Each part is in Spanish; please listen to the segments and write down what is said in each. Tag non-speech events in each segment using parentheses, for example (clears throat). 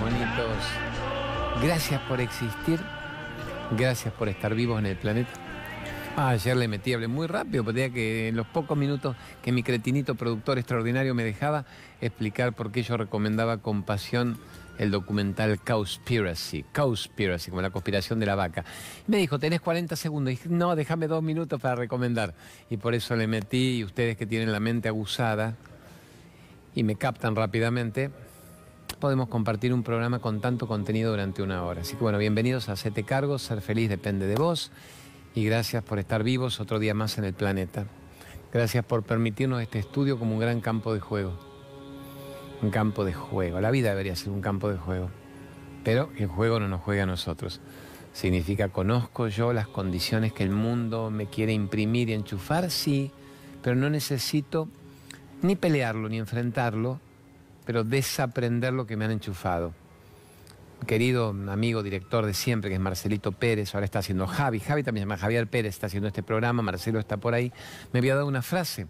bonitos. Gracias por existir. Gracias por estar vivos en el planeta. Ah, ayer le metí, hablé muy rápido, porque que en los pocos minutos que mi cretinito productor extraordinario me dejaba explicar por qué yo recomendaba con pasión el documental Cowspiracy, Cowspiracy, como la conspiración de la vaca. Me dijo, tenés 40 segundos. No, déjame dos minutos para recomendar. Y por eso le metí, y ustedes que tienen la mente abusada y me captan rápidamente, podemos compartir un programa con tanto contenido durante una hora. Así que bueno, bienvenidos a Sete Cargos, ser feliz depende de vos y gracias por estar vivos otro día más en el planeta. Gracias por permitirnos este estudio como un gran campo de juego. Un campo de juego. La vida debería ser un campo de juego. Pero el juego no nos juega a nosotros. Significa conozco yo las condiciones que el mundo me quiere imprimir y enchufar, sí, pero no necesito ni pelearlo ni enfrentarlo pero desaprender lo que me han enchufado. Querido amigo director de siempre, que es Marcelito Pérez, ahora está haciendo Javi, Javi también se llama Javier Pérez, está haciendo este programa, Marcelo está por ahí, me había dado una frase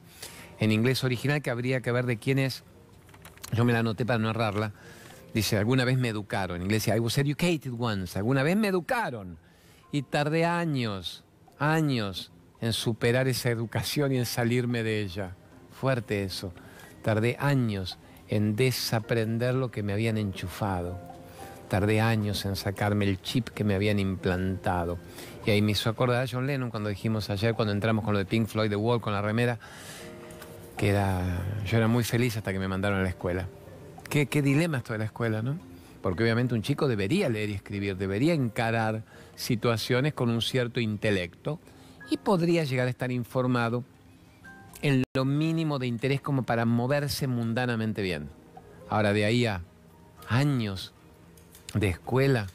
en inglés original que habría que ver de quién es, yo me la anoté para no errarla, dice, alguna vez me educaron, en inglés I was educated once, alguna vez me educaron, y tardé años, años en superar esa educación y en salirme de ella. Fuerte eso, tardé años en desaprender lo que me habían enchufado. Tardé años en sacarme el chip que me habían implantado. Y ahí me hizo acordar a John Lennon cuando dijimos ayer, cuando entramos con lo de Pink Floyd, The Wall, con la remera, que era, yo era muy feliz hasta que me mandaron a la escuela. Qué, qué dilema esto de la escuela, ¿no? Porque obviamente un chico debería leer y escribir, debería encarar situaciones con un cierto intelecto y podría llegar a estar informado en lo mínimo de interés como para moverse mundanamente bien. Ahora, de ahí a años de escuela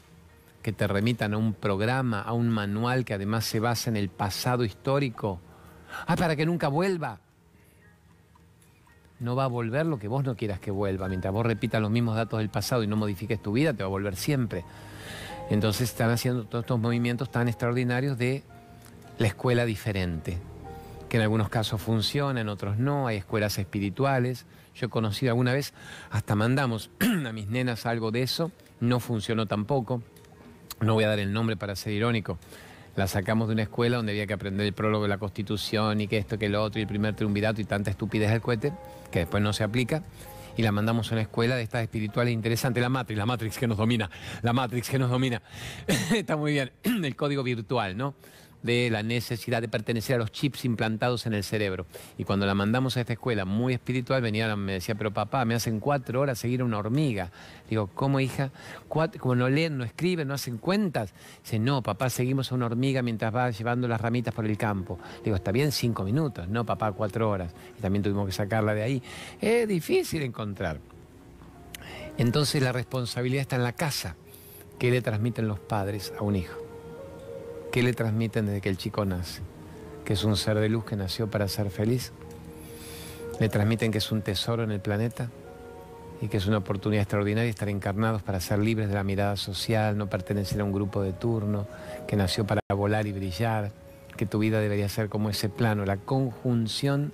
que te remitan a un programa, a un manual que además se basa en el pasado histórico. Ah, para que nunca vuelva. No va a volver lo que vos no quieras que vuelva. Mientras vos repitas los mismos datos del pasado y no modifiques tu vida, te va a volver siempre. Entonces están haciendo todos estos movimientos tan extraordinarios de la escuela diferente que en algunos casos funciona, en otros no, hay escuelas espirituales. Yo he conocido alguna vez, hasta mandamos (clears throat) a mis nenas algo de eso, no funcionó tampoco. No voy a dar el nombre para ser irónico. La sacamos de una escuela donde había que aprender el prólogo de la Constitución y que esto, que lo otro, y el primer triunvirato y tanta estupidez del cohete, que después no se aplica y la mandamos a una escuela de estas espirituales interesantes, la Matrix, la Matrix que nos domina, la Matrix que nos domina. (laughs) Está muy bien, (clears throat) el código virtual, ¿no? De la necesidad de pertenecer a los chips implantados en el cerebro. Y cuando la mandamos a esta escuela muy espiritual, venía, me decía, pero papá, me hacen cuatro horas seguir a una hormiga. Digo, ¿cómo hija? como no leen, no escriben, no hacen cuentas. Dice, no, papá, seguimos a una hormiga mientras va llevando las ramitas por el campo. Digo, está bien cinco minutos, no, papá, cuatro horas. Y también tuvimos que sacarla de ahí. Es difícil encontrar. Entonces la responsabilidad está en la casa. ¿Qué le transmiten los padres a un hijo? ¿Qué le transmiten desde que el chico nace? Que es un ser de luz que nació para ser feliz. Le transmiten que es un tesoro en el planeta y que es una oportunidad extraordinaria estar encarnados para ser libres de la mirada social, no pertenecer a un grupo de turno, que nació para volar y brillar, que tu vida debería ser como ese plano, la conjunción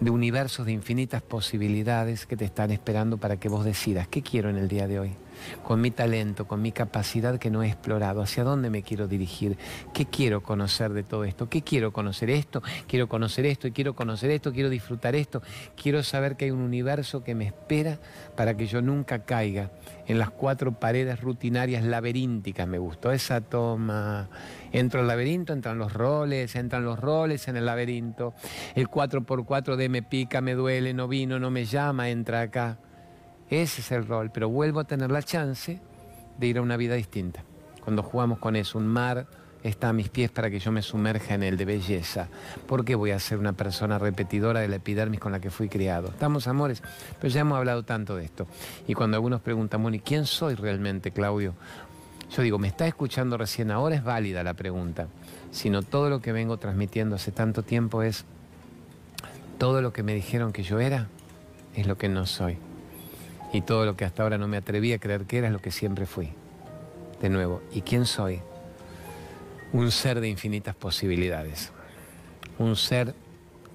de universos de infinitas posibilidades que te están esperando para que vos decidas qué quiero en el día de hoy con mi talento, con mi capacidad que no he explorado, hacia dónde me quiero dirigir, qué quiero conocer de todo esto, qué quiero conocer esto, quiero conocer esto, quiero conocer esto, quiero disfrutar esto, quiero saber que hay un universo que me espera para que yo nunca caiga en las cuatro paredes rutinarias laberínticas, me gustó esa toma. Entro al laberinto, entran los roles, entran los roles en el laberinto. El 4x4 de me pica, me duele, no vino, no me llama, entra acá. Ese es el rol, pero vuelvo a tener la chance de ir a una vida distinta. Cuando jugamos con eso, un mar está a mis pies para que yo me sumerja en él de belleza. ¿Por qué voy a ser una persona repetidora de la epidermis con la que fui criado? Estamos, amores, pero ya hemos hablado tanto de esto. Y cuando algunos preguntan, bueno, ¿y quién soy realmente, Claudio? Yo digo, ¿me está escuchando recién ahora? Es válida la pregunta. Sino todo lo que vengo transmitiendo hace tanto tiempo es, todo lo que me dijeron que yo era, es lo que no soy. Y todo lo que hasta ahora no me atreví a creer que era es lo que siempre fui. De nuevo, ¿y quién soy? Un ser de infinitas posibilidades. Un ser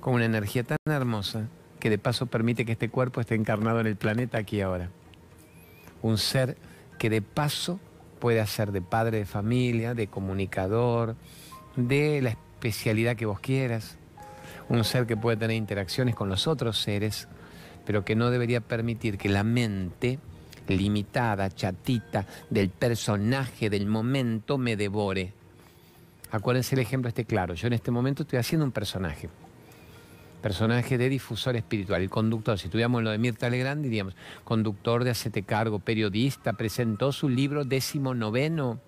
con una energía tan hermosa que de paso permite que este cuerpo esté encarnado en el planeta aquí ahora. Un ser que de paso puede hacer de padre de familia, de comunicador, de la especialidad que vos quieras. Un ser que puede tener interacciones con los otros seres, pero que no debería permitir que la mente limitada, chatita, del personaje, del momento, me devore. Acuérdense el ejemplo este claro. Yo en este momento estoy haciendo un personaje. Personaje de difusor espiritual, el conductor. Si tuviéramos lo de Mirta Legrand, diríamos, conductor de Hacete Cargo, periodista, presentó su libro décimo noveno,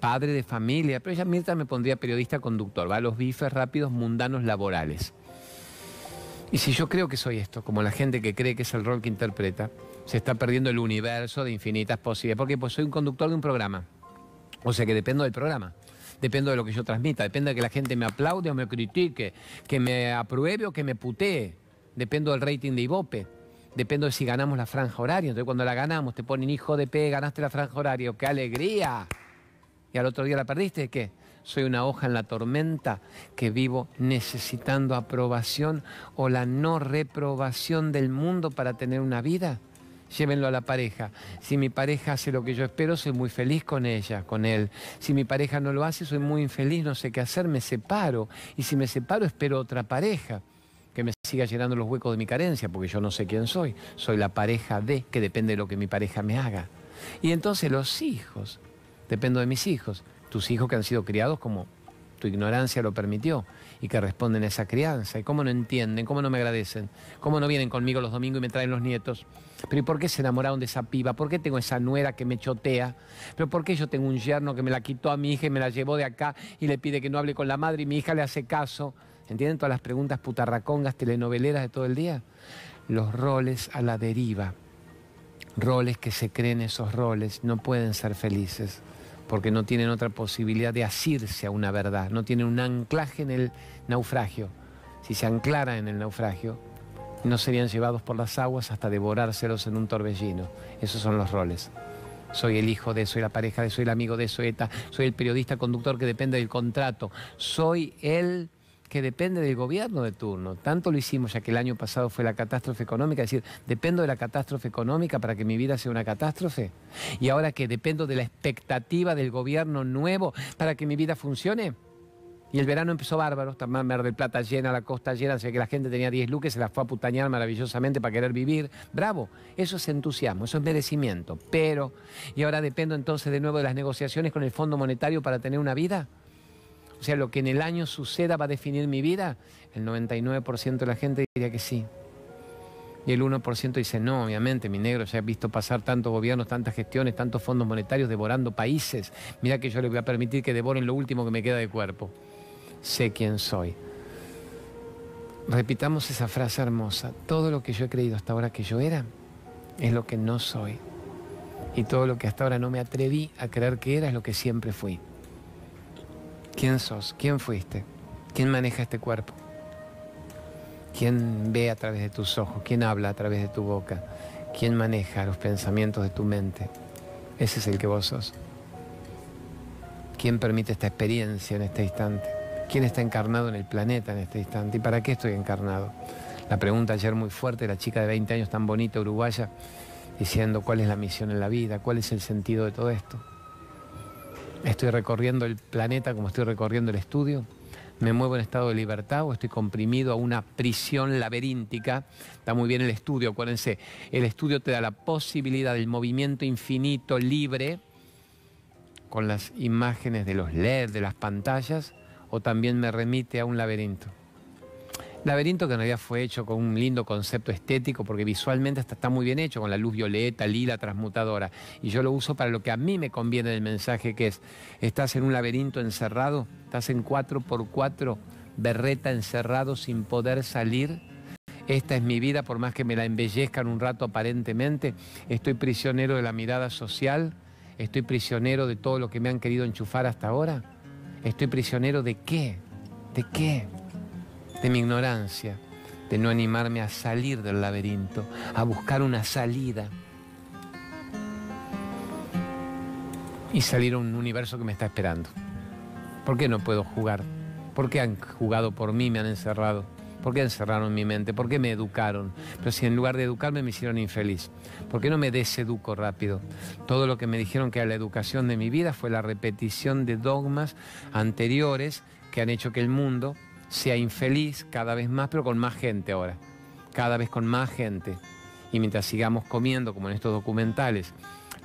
padre de familia. Pero ella, Mirta, me pondría periodista conductor, va a los bifes rápidos mundanos laborales. Y si yo creo que soy esto, como la gente que cree que es el rol que interpreta, se está perdiendo el universo de infinitas posibilidades. Porque pues soy un conductor de un programa. O sea que dependo del programa. Dependo de lo que yo transmita. Depende de que la gente me aplaude o me critique. Que me apruebe o que me putee. Dependo del rating de Ibope. Dependo de si ganamos la franja horaria. Entonces cuando la ganamos te ponen hijo de P, ganaste la franja horaria. ¡Qué alegría! Y al otro día la perdiste. ¿Qué? Soy una hoja en la tormenta que vivo necesitando aprobación o la no reprobación del mundo para tener una vida llévenlo a la pareja. Si mi pareja hace lo que yo espero, soy muy feliz con ella, con él. Si mi pareja no lo hace, soy muy infeliz, no sé qué hacer, me separo. Y si me separo, espero otra pareja que me siga llenando los huecos de mi carencia, porque yo no sé quién soy. Soy la pareja de, que depende de lo que mi pareja me haga. Y entonces los hijos, dependo de mis hijos, tus hijos que han sido criados como tu ignorancia lo permitió y que responden a esa crianza. ¿Y cómo no entienden? ¿Cómo no me agradecen? ¿Cómo no vienen conmigo los domingos y me traen los nietos? ¿Pero y por qué se enamoraron de esa piba? ¿Por qué tengo esa nuera que me chotea? ¿Pero por qué yo tengo un yerno que me la quitó a mi hija y me la llevó de acá y le pide que no hable con la madre y mi hija le hace caso? ¿Entienden todas las preguntas putarracongas, telenoveleras de todo el día? Los roles a la deriva. Roles que se creen esos roles no pueden ser felices porque no tienen otra posibilidad de asirse a una verdad, no tienen un anclaje en el naufragio. Si se anclara en el naufragio, no serían llevados por las aguas hasta devorárselos en un torbellino. Esos son los roles. Soy el hijo de, soy la pareja de, soy el amigo de, soy ETA, soy el periodista conductor que depende del contrato, soy el que depende del gobierno de turno. Tanto lo hicimos ya que el año pasado fue la catástrofe económica, es decir, dependo de la catástrofe económica para que mi vida sea una catástrofe. Y ahora que dependo de la expectativa del gobierno nuevo para que mi vida funcione. Y el verano empezó bárbaro, está Mar del Plata llena, la costa llena, o sea que la gente tenía 10 luques, se las fue a putañar maravillosamente para querer vivir. Bravo, eso es entusiasmo, eso es merecimiento. Pero, ¿y ahora dependo entonces de nuevo de las negociaciones con el Fondo Monetario para tener una vida? O sea, lo que en el año suceda va a definir mi vida. El 99% de la gente diría que sí. Y el 1% dice, no, obviamente, mi negro, ya he visto pasar tantos gobiernos, tantas gestiones, tantos fondos monetarios devorando países. Mira que yo le voy a permitir que devoren lo último que me queda de cuerpo. Sé quién soy. Repitamos esa frase hermosa. Todo lo que yo he creído hasta ahora que yo era es lo que no soy. Y todo lo que hasta ahora no me atreví a creer que era es lo que siempre fui. ¿Quién sos? ¿Quién fuiste? ¿Quién maneja este cuerpo? ¿Quién ve a través de tus ojos? ¿Quién habla a través de tu boca? ¿Quién maneja los pensamientos de tu mente? Ese es el que vos sos. ¿Quién permite esta experiencia en este instante? ¿Quién está encarnado en el planeta en este instante? ¿Y para qué estoy encarnado? La pregunta ayer muy fuerte, la chica de 20 años tan bonita, uruguaya, diciendo cuál es la misión en la vida, cuál es el sentido de todo esto. Estoy recorriendo el planeta como estoy recorriendo el estudio. Me muevo en estado de libertad o estoy comprimido a una prisión laberíntica. Está muy bien el estudio, acuérdense. El estudio te da la posibilidad del movimiento infinito, libre, con las imágenes de los LED, de las pantallas, o también me remite a un laberinto. Laberinto que en realidad fue hecho con un lindo concepto estético porque visualmente está muy bien hecho, con la luz violeta, lila, transmutadora. Y yo lo uso para lo que a mí me conviene del mensaje que es, estás en un laberinto encerrado, estás en 4x4, berreta encerrado sin poder salir. Esta es mi vida, por más que me la embellezcan un rato aparentemente. Estoy prisionero de la mirada social. Estoy prisionero de todo lo que me han querido enchufar hasta ahora. Estoy prisionero de qué? ¿De qué? De mi ignorancia, de no animarme a salir del laberinto, a buscar una salida y salir a un universo que me está esperando. ¿Por qué no puedo jugar? ¿Por qué han jugado por mí, me han encerrado? ¿Por qué encerraron mi mente? ¿Por qué me educaron? Pero si en lugar de educarme me hicieron infeliz. ¿Por qué no me deseduco rápido? Todo lo que me dijeron que era la educación de mi vida fue la repetición de dogmas anteriores que han hecho que el mundo sea infeliz cada vez más, pero con más gente ahora. Cada vez con más gente. Y mientras sigamos comiendo, como en estos documentales,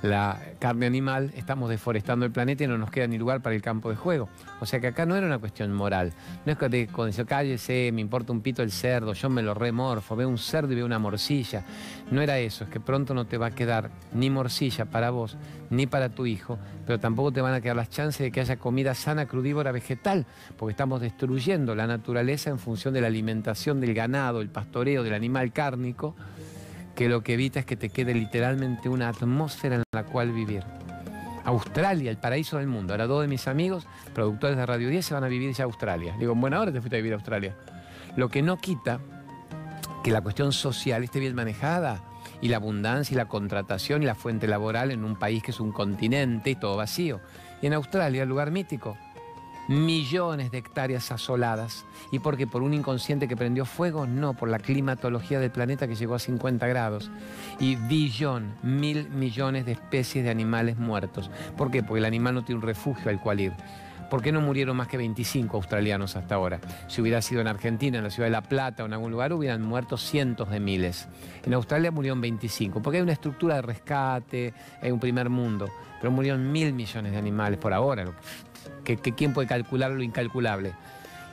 la carne animal, estamos deforestando el planeta y no nos queda ni lugar para el campo de juego. O sea que acá no era una cuestión moral. No es que cuando cállese, me importa un pito el cerdo, yo me lo remorfo, veo un cerdo y veo una morcilla. No era eso, es que pronto no te va a quedar ni morcilla para vos, ni para tu hijo, pero tampoco te van a quedar las chances de que haya comida sana, crudívora, vegetal, porque estamos destruyendo la naturaleza en función de la alimentación del ganado, el pastoreo del animal cárnico que lo que evita es que te quede literalmente una atmósfera en la cual vivir. Australia, el paraíso del mundo. Ahora dos de mis amigos, productores de Radio 10, se van a vivir ya a Australia. Digo, en buena hora te fuiste a vivir a Australia. Lo que no quita que la cuestión social esté bien manejada y la abundancia y la contratación y la fuente laboral en un país que es un continente y todo vacío. Y en Australia, el lugar mítico, millones de hectáreas asoladas. ¿Y por qué? ¿Por un inconsciente que prendió fuego? No, por la climatología del planeta que llegó a 50 grados. Y billón, mil millones de especies de animales muertos. ¿Por qué? Porque el animal no tiene un refugio al cual ir. ¿Por qué no murieron más que 25 australianos hasta ahora? Si hubiera sido en Argentina, en la ciudad de La Plata o en algún lugar, hubieran muerto cientos de miles. En Australia murieron 25, porque hay una estructura de rescate, hay un primer mundo, pero murieron mil millones de animales por ahora que, quién puede calcular lo incalculable.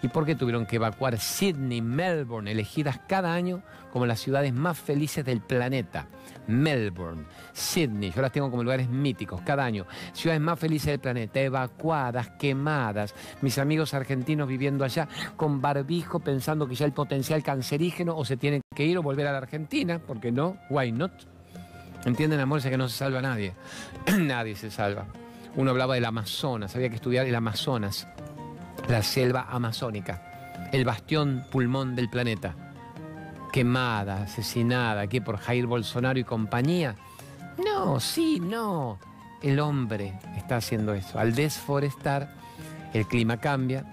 ¿Y por qué tuvieron que evacuar Sydney, Melbourne, elegidas cada año como las ciudades más felices del planeta? Melbourne, Sydney, yo las tengo como lugares míticos cada año. Ciudades más felices del planeta, evacuadas, quemadas. Mis amigos argentinos viviendo allá con barbijo pensando que ya el potencial cancerígeno o se tienen que ir o volver a la Argentina, porque no, why not? ¿Entienden, amor? Es que no se salva nadie. (clears throat) nadie se salva. Uno hablaba del Amazonas, había que estudiar el Amazonas, la selva amazónica, el bastión pulmón del planeta. Quemada, asesinada aquí por Jair Bolsonaro y compañía. No, sí, no. El hombre está haciendo eso. Al desforestar, el clima cambia,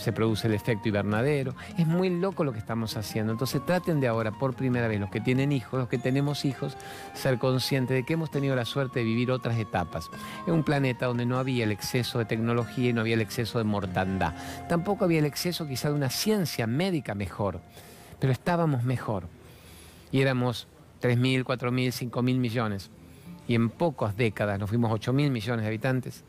se produce el efecto invernadero. Es muy loco lo que estamos haciendo. Entonces traten de ahora, por primera vez, los que tienen hijos, los que tenemos hijos, ser conscientes de que hemos tenido la suerte de vivir otras etapas. En un planeta donde no había el exceso de tecnología y no había el exceso de mortandad. Tampoco había el exceso quizá de una ciencia médica mejor, pero estábamos mejor. Y éramos 3.000, 4.000, 5.000 millones. Y en pocas décadas nos fuimos 8.000 millones de habitantes.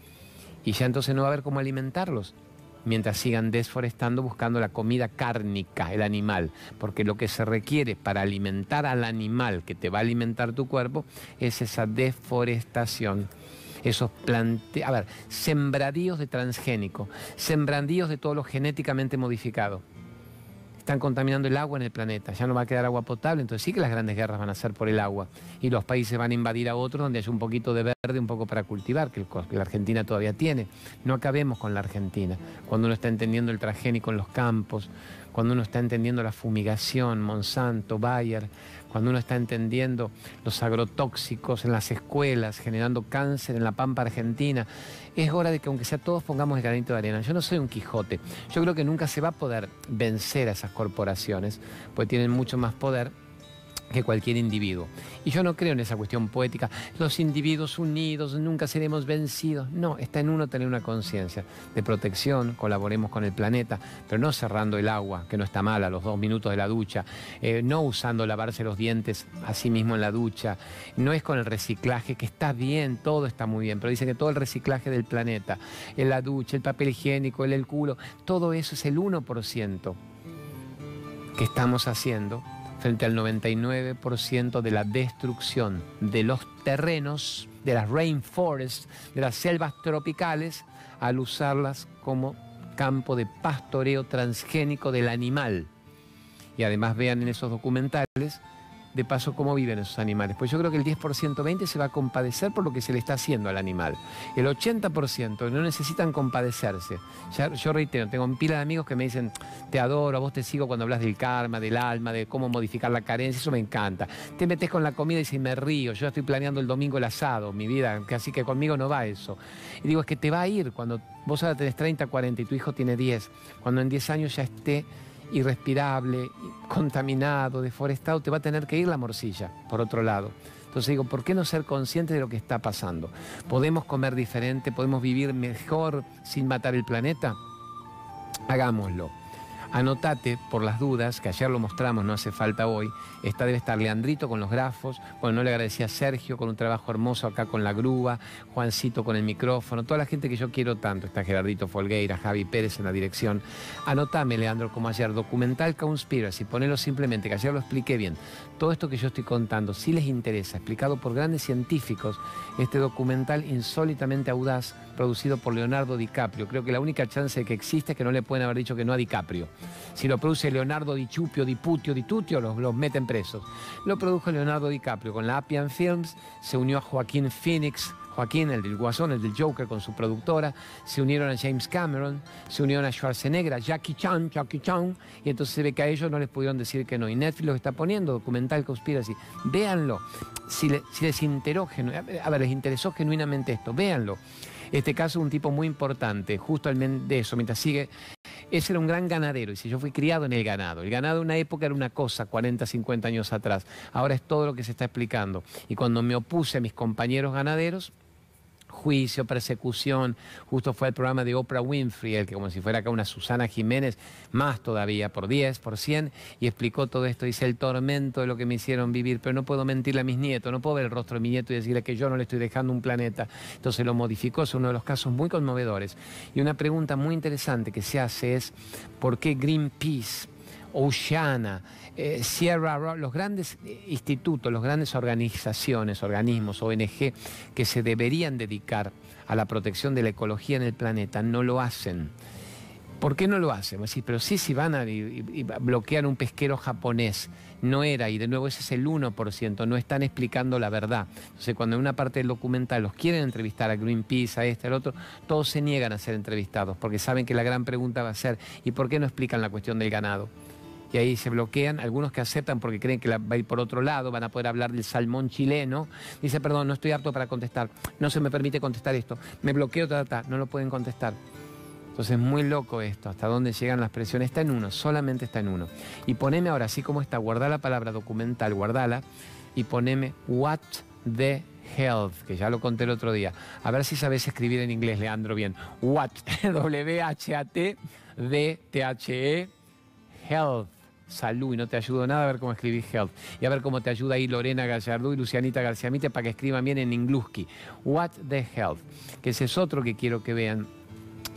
Y ya entonces no va a haber cómo alimentarlos mientras sigan desforestando buscando la comida cárnica, el animal, porque lo que se requiere para alimentar al animal que te va a alimentar tu cuerpo es esa deforestación. Esos plante a ver, sembradíos de transgénico, sembradíos de todo lo genéticamente modificado están contaminando el agua en el planeta, ya no va a quedar agua potable, entonces sí que las grandes guerras van a ser por el agua y los países van a invadir a otros donde haya un poquito de verde, un poco para cultivar, que, la Argentina todavía tiene. No acabemos con la Argentina, cuando uno está entendiendo el transgénico en los campos, cuando uno está entendiendo la fumigación, Monsanto, Bayer, cuando uno está entendiendo los agrotóxicos en las escuelas, generando cáncer en la pampa argentina, es hora de que aunque sea todos pongamos el granito de arena. Yo no soy un Quijote, yo creo que nunca se va a poder vencer a esas corporaciones, porque tienen mucho más poder que cualquier individuo. Y yo no creo en esa cuestión poética, los individuos unidos, nunca seremos vencidos. No, está en uno tener una conciencia de protección, colaboremos con el planeta, pero no cerrando el agua, que no está mal a los dos minutos de la ducha, eh, no usando lavarse los dientes a sí mismo en la ducha, no es con el reciclaje, que está bien, todo está muy bien, pero dicen que todo el reciclaje del planeta, en la ducha, el papel higiénico, el, el culo, todo eso es el 1% que estamos haciendo frente al 99% de la destrucción de los terrenos, de las rainforests, de las selvas tropicales, al usarlas como campo de pastoreo transgénico del animal. Y además vean en esos documentales de paso cómo viven esos animales. Pues yo creo que el 10%, 20% se va a compadecer por lo que se le está haciendo al animal. El 80% no necesitan compadecerse. Yo reitero, tengo un pila de amigos que me dicen, te adoro, a vos te sigo cuando hablas del karma, del alma, de cómo modificar la carencia, eso me encanta. Te metes con la comida y dices, me río, yo estoy planeando el domingo el asado, mi vida, así que conmigo no va eso. Y digo, es que te va a ir cuando vos ahora tenés 30, 40 y tu hijo tiene 10, cuando en 10 años ya esté irrespirable, contaminado, deforestado, te va a tener que ir la morcilla, por otro lado. Entonces digo, ¿por qué no ser consciente de lo que está pasando? ¿Podemos comer diferente? ¿Podemos vivir mejor sin matar el planeta? Hagámoslo. Anotate por las dudas, que ayer lo mostramos, no hace falta hoy. Esta debe estar Leandrito con los grafos. Bueno, no le agradecía a Sergio con un trabajo hermoso acá con la grúa, Juancito con el micrófono, toda la gente que yo quiero tanto. Está Gerardito Folgueira, Javi Pérez en la dirección. Anotame, Leandro, como ayer, documental Conspiracy, ponelo simplemente, que ayer lo expliqué bien. Todo esto que yo estoy contando, si les interesa, explicado por grandes científicos, este documental insólitamente audaz, producido por Leonardo DiCaprio. Creo que la única chance que existe es que no le pueden haber dicho que no a DiCaprio. Si lo produce Leonardo Di Chupio, Di Putio, Di los, los meten presos. Lo produjo Leonardo DiCaprio con la Appian Films, se unió a Joaquín Phoenix, Joaquín, el del Guasón, el del Joker, con su productora, se unieron a James Cameron, se unieron a Schwarzenegger, Jackie Chan, Jackie Chan, y entonces se ve que a ellos no les pudieron decir que no. Y Netflix lo está poniendo, documental Conspiracy. Véanlo. Si, les, interesó, a ver, les interesó genuinamente esto, véanlo. Este caso es un tipo muy importante, justo al de eso, mientras sigue ese era un gran ganadero. Y si yo fui criado en el ganado. El ganado en una época era una cosa, 40, 50 años atrás. Ahora es todo lo que se está explicando. Y cuando me opuse a mis compañeros ganaderos, juicio, persecución. Justo fue el programa de Oprah Winfrey, el que como si fuera acá una Susana Jiménez, más todavía, por 10, por 100, y explicó todo esto. Dice el tormento de lo que me hicieron vivir, pero no puedo mentirle a mis nietos, no puedo ver el rostro de mi nieto y decirle que yo no le estoy dejando un planeta. Entonces lo modificó, es uno de los casos muy conmovedores. Y una pregunta muy interesante que se hace es, ¿por qué Greenpeace? Oceana, eh, Sierra, los grandes eh, institutos, las grandes organizaciones, organismos, ONG, que se deberían dedicar a la protección de la ecología en el planeta, no lo hacen. ¿Por qué no lo hacen? Sí, pero sí, si van a bloquear un pesquero japonés, no era, y de nuevo ese es el 1%, no están explicando la verdad. Entonces, cuando en una parte del documental los quieren entrevistar a Greenpeace, a este, al otro, todos se niegan a ser entrevistados, porque saben que la gran pregunta va a ser, ¿y por qué no explican la cuestión del ganado? Y ahí se bloquean, algunos que aceptan porque creen que va a ir por otro lado, van a poder hablar del salmón chileno. Dice, perdón, no estoy apto para contestar, no se me permite contestar esto, me bloqueo, ta, no lo pueden contestar. Entonces es muy loco esto, hasta dónde llegan las presiones. Está en uno, solamente está en uno. Y poneme ahora, así como está, guardá la palabra documental, guardala, y poneme what the health, que ya lo conté el otro día. A ver si sabes escribir en inglés, Leandro, bien. What, (laughs) W-H-A-T, D-T-H-E, health salud y no te ayudo nada a ver cómo escribís health. Y a ver cómo te ayuda ahí Lorena Gallardú y Lucianita García Mite para que escriban bien en ingluski. What the health, que ese es otro que quiero que vean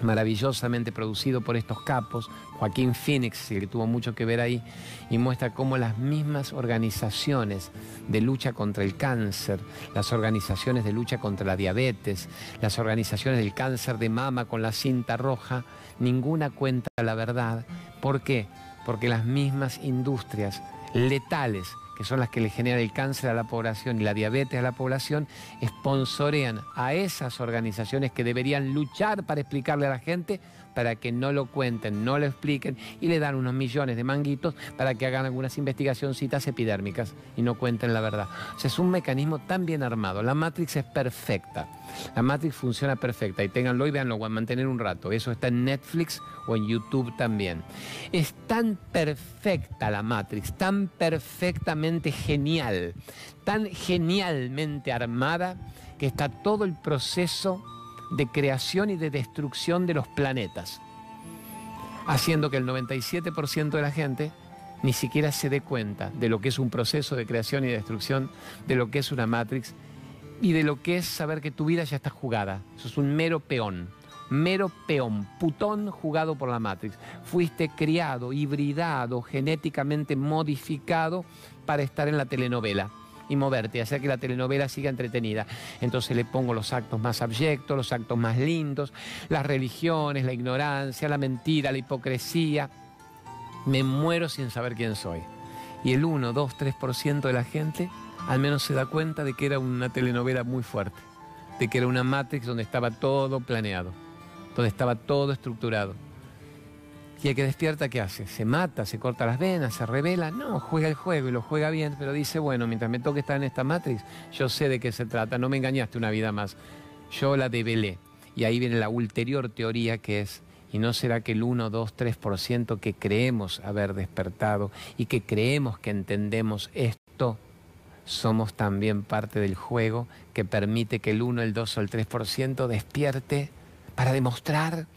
maravillosamente producido por estos capos, Joaquín Phoenix, que tuvo mucho que ver ahí, y muestra cómo las mismas organizaciones de lucha contra el cáncer, las organizaciones de lucha contra la diabetes, las organizaciones del cáncer de mama con la cinta roja, ninguna cuenta la verdad. ¿Por qué? Porque las mismas industrias letales, que son las que le generan el cáncer a la población y la diabetes a la población, sponsorean a esas organizaciones que deberían luchar para explicarle a la gente para que no lo cuenten, no lo expliquen y le dan unos millones de manguitos para que hagan algunas investigacioncitas epidérmicas y no cuenten la verdad. O sea, es un mecanismo tan bien armado. La Matrix es perfecta. La Matrix funciona perfecta y ténganlo y véanlo, a mantener un rato. Eso está en Netflix o en YouTube también. Es tan perfecta la Matrix, tan perfectamente genial, tan genialmente armada que está todo el proceso de creación y de destrucción de los planetas, haciendo que el 97% de la gente ni siquiera se dé cuenta de lo que es un proceso de creación y destrucción, de lo que es una Matrix y de lo que es saber que tu vida ya está jugada. Eso es un mero peón, mero peón, putón jugado por la Matrix. Fuiste criado, hibridado, genéticamente modificado para estar en la telenovela y moverte, hacer que la telenovela siga entretenida. Entonces le pongo los actos más abyectos, los actos más lindos, las religiones, la ignorancia, la mentira, la hipocresía. Me muero sin saber quién soy. Y el 1, 2, 3% de la gente al menos se da cuenta de que era una telenovela muy fuerte, de que era una Matrix donde estaba todo planeado, donde estaba todo estructurado. Y el que despierta, ¿qué hace? ¿Se mata? ¿Se corta las venas? ¿Se revela? No, juega el juego y lo juega bien, pero dice, bueno, mientras me toque estar en esta Matrix, yo sé de qué se trata, no me engañaste una vida más. Yo la develé. Y ahí viene la ulterior teoría que es, ¿Y no será que el 1, 2, 3% que creemos haber despertado y que creemos que entendemos esto, somos también parte del juego que permite que el 1, el 2 o el 3% despierte para demostrar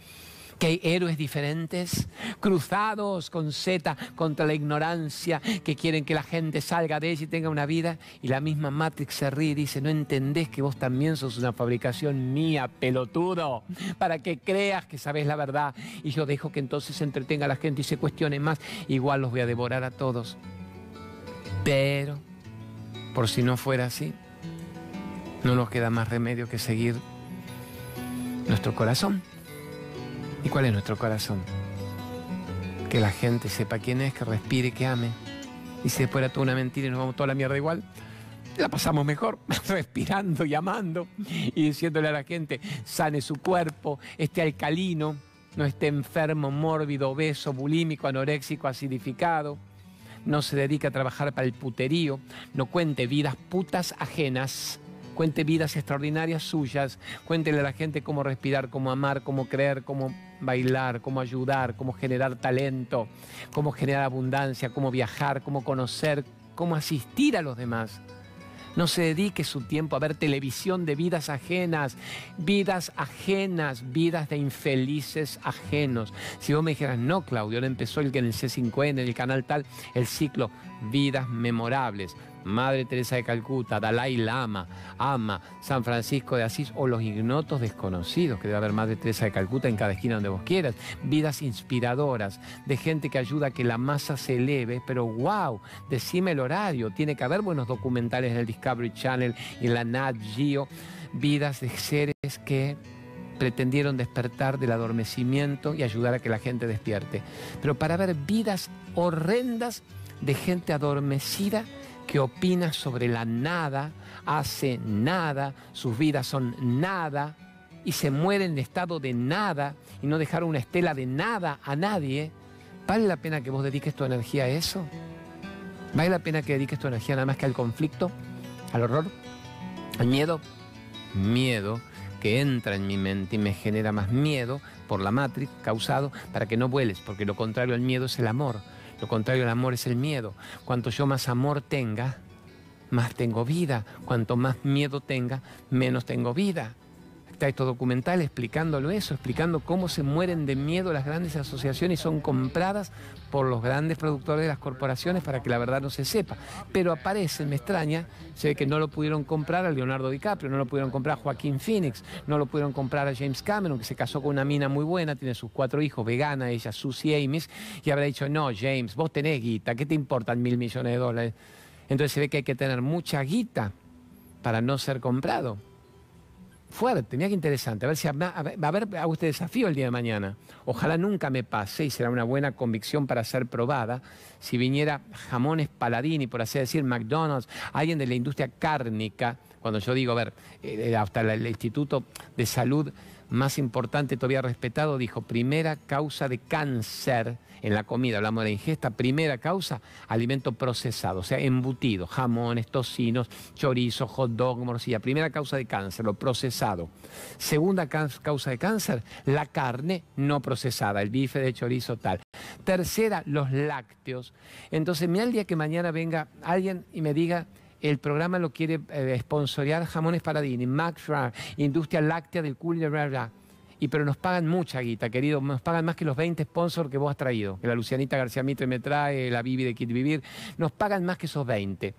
que hay héroes diferentes, cruzados con Z contra la ignorancia, que quieren que la gente salga de ella y tenga una vida. Y la misma Matrix se ríe y dice, no entendés que vos también sos una fabricación mía, pelotudo, para que creas que sabés la verdad. Y yo dejo que entonces se entretenga a la gente y se cuestione más. Igual los voy a devorar a todos. Pero, por si no fuera así, no nos queda más remedio que seguir nuestro corazón. ¿Y cuál es nuestro corazón? Que la gente sepa quién es, que respire, que ame. Y si después era toda una mentira y nos vamos toda la mierda igual, la pasamos mejor, (laughs) respirando y amando y diciéndole a la gente, sane su cuerpo, esté alcalino, no esté enfermo, mórbido, obeso, bulímico, anoréxico, acidificado, no se dedique a trabajar para el puterío, no cuente vidas putas ajenas, cuente vidas extraordinarias suyas, cuéntele a la gente cómo respirar, cómo amar, cómo creer, cómo bailar, cómo ayudar, cómo generar talento, cómo generar abundancia, cómo viajar, cómo conocer, cómo asistir a los demás. No se dedique su tiempo a ver televisión de vidas ajenas, vidas ajenas, vidas de infelices ajenos. Si vos me dijeras, no, Claudio, ahora empezó el que en el C5N, en el canal tal, el ciclo Vidas Memorables. Madre Teresa de Calcuta, Dalai Lama, Ama, San Francisco de Asís o los ignotos desconocidos, que debe haber Madre Teresa de Calcuta en cada esquina donde vos quieras. Vidas inspiradoras, de gente que ayuda a que la masa se eleve, pero wow, decime el horario, tiene que haber buenos documentales en el Discovery Channel y en la Nat Geo, vidas de seres que pretendieron despertar del adormecimiento y ayudar a que la gente despierte. Pero para ver vidas horrendas de gente adormecida que opina sobre la nada, hace nada, sus vidas son nada y se muere en estado de nada y no dejar una estela de nada a nadie, ¿vale la pena que vos dediques tu energía a eso? ¿Vale la pena que dediques tu energía nada más que al conflicto, al horror, al miedo? Miedo que entra en mi mente y me genera más miedo por la matriz causado para que no vueles, porque lo contrario al miedo es el amor. Lo contrario al amor es el miedo. Cuanto yo más amor tenga, más tengo vida. Cuanto más miedo tenga, menos tengo vida. Está esto documental explicándolo eso, explicando cómo se mueren de miedo las grandes asociaciones y son compradas por los grandes productores de las corporaciones para que la verdad no se sepa. Pero aparece, me extraña, ve que no lo pudieron comprar a Leonardo DiCaprio, no lo pudieron comprar a Joaquín Phoenix, no lo pudieron comprar a James Cameron, que se casó con una mina muy buena, tiene sus cuatro hijos, vegana, ella, Susie Amis, y habrá dicho, no, James, vos tenés guita, ¿qué te importan mil millones de dólares? Entonces se ve que hay que tener mucha guita para no ser comprado fuerte, mira qué interesante. A ver si va a haber hago este desafío el día de mañana. Ojalá nunca me pase y será una buena convicción para ser probada. Si viniera jamones Paladini, por así decir, McDonald's, alguien de la industria cárnica, cuando yo digo, a ver, eh, hasta el Instituto de Salud más importante todavía respetado, dijo, primera causa de cáncer en la comida, hablamos de la ingesta, primera causa, alimento procesado, o sea, embutido, jamones, tocinos, chorizo, hot dog, morcilla. Primera causa de cáncer, lo procesado. Segunda causa de cáncer, la carne no procesada, el bife de chorizo tal. Tercera, los lácteos. Entonces, mira el día que mañana venga alguien y me diga, el programa lo quiere eh, Jamones Paradini, Max Industria Láctea del Cooler, y pero nos pagan mucha guita, querido, nos pagan más que los 20 sponsors que vos has traído, que la Lucianita García Mitre me trae, la Vivi de Kit Vivir, nos pagan más que esos 20.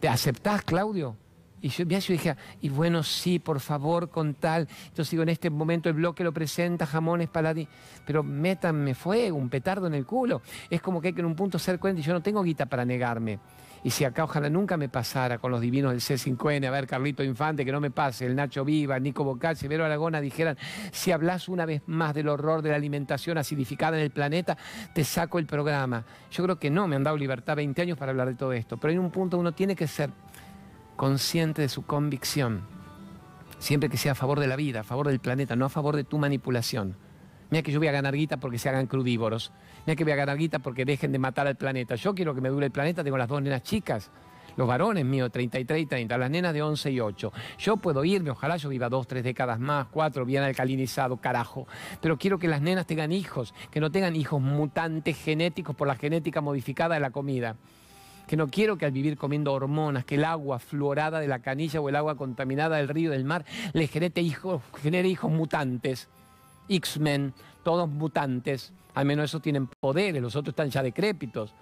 ¿Te aceptás, Claudio? Y yo, dije, y bueno, sí, por favor, con tal. Entonces digo, en este momento el bloque lo presenta, jamones, paladín. Pero métanme fuego, un petardo en el culo. Es como que hay que en un punto ser y yo no tengo guita para negarme. Y si acá ojalá nunca me pasara con los divinos del C5N, a ver, Carlito Infante, que no me pase, el Nacho Viva, Nico Bocacci, Vero Aragona dijeran, si hablas una vez más del horror de la alimentación acidificada en el planeta, te saco el programa. Yo creo que no, me han dado libertad 20 años para hablar de todo esto, pero en un punto uno tiene que ser consciente de su convicción, siempre que sea a favor de la vida, a favor del planeta, no a favor de tu manipulación. Mira que yo voy a ganar guita porque se hagan crudívoros. Mira que voy a ganar guita porque dejen de matar al planeta. Yo quiero que me dure el planeta, tengo las dos nenas chicas. Los varones míos, 33 y 30, las nenas de 11 y 8. Yo puedo irme, ojalá yo viva dos, tres décadas más, cuatro, bien alcalinizado, carajo. Pero quiero que las nenas tengan hijos, que no tengan hijos mutantes genéticos por la genética modificada de la comida que no quiero que al vivir comiendo hormonas, que el agua fluorada de la canilla o el agua contaminada del río del mar les genere hijos, genere hijos mutantes, X-Men, todos mutantes, al menos esos tienen poderes, los otros están ya decrépitos.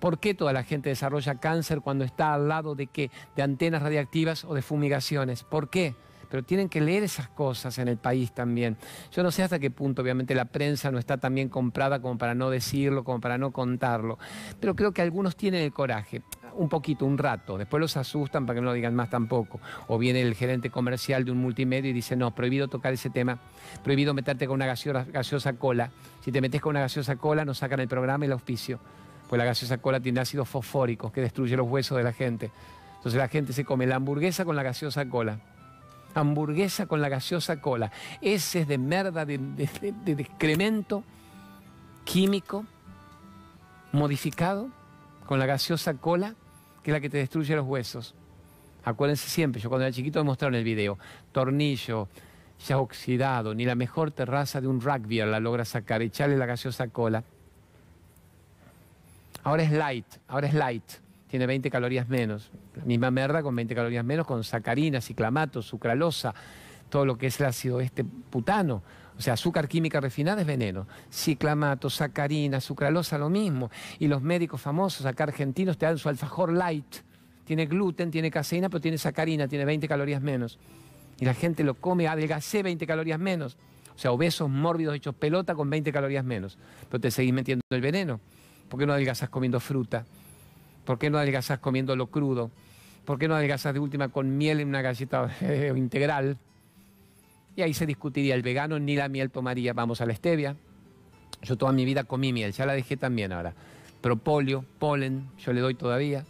¿Por qué toda la gente desarrolla cáncer cuando está al lado de qué? De antenas radiactivas o de fumigaciones. ¿Por qué? Pero tienen que leer esas cosas en el país también. Yo no sé hasta qué punto, obviamente, la prensa no está tan bien comprada como para no decirlo, como para no contarlo. Pero creo que algunos tienen el coraje un poquito, un rato, después los asustan para que no lo digan más tampoco. O viene el gerente comercial de un multimedio y dice, no, prohibido tocar ese tema, prohibido meterte con una gaseosa, gaseosa cola. Si te metes con una gaseosa cola, nos sacan el programa y el auspicio. Pues la gaseosa cola tiene ácidos fosfóricos que destruye los huesos de la gente. Entonces la gente se come la hamburguesa con la gaseosa cola. Hamburguesa con la gaseosa cola. Ese es de merda, de, de excremento químico modificado con la gaseosa cola que es la que te destruye los huesos. Acuérdense siempre, yo cuando era chiquito me mostraron el video, tornillo ya oxidado, ni la mejor terraza de un rugby la logra sacar, echarle la gaseosa cola. Ahora es light, ahora es light, tiene 20 calorías menos. La misma merda con 20 calorías menos, con sacarina, ciclamato, sucralosa, todo lo que es el ácido este putano. O sea, azúcar química refinada es veneno. Ciclamato, sacarina, sucralosa, lo mismo. Y los médicos famosos acá argentinos te dan su alfajor light. Tiene gluten, tiene caseína, pero tiene sacarina, tiene 20 calorías menos. Y la gente lo come, adelgacé 20 calorías menos. O sea, obesos, mórbidos, hechos pelota con 20 calorías menos. Pero te seguís metiendo el veneno. ¿Por qué no adelgazás comiendo fruta? ¿Por qué no adelgazás comiendo lo crudo? ¿Por qué no adelgazás de última con miel en una galleta (laughs) integral? Y ahí se discutiría el vegano, ni la miel tomaría, vamos a la stevia. Yo toda mi vida comí miel, ya la dejé también ahora. Propolio, polen, yo le doy todavía.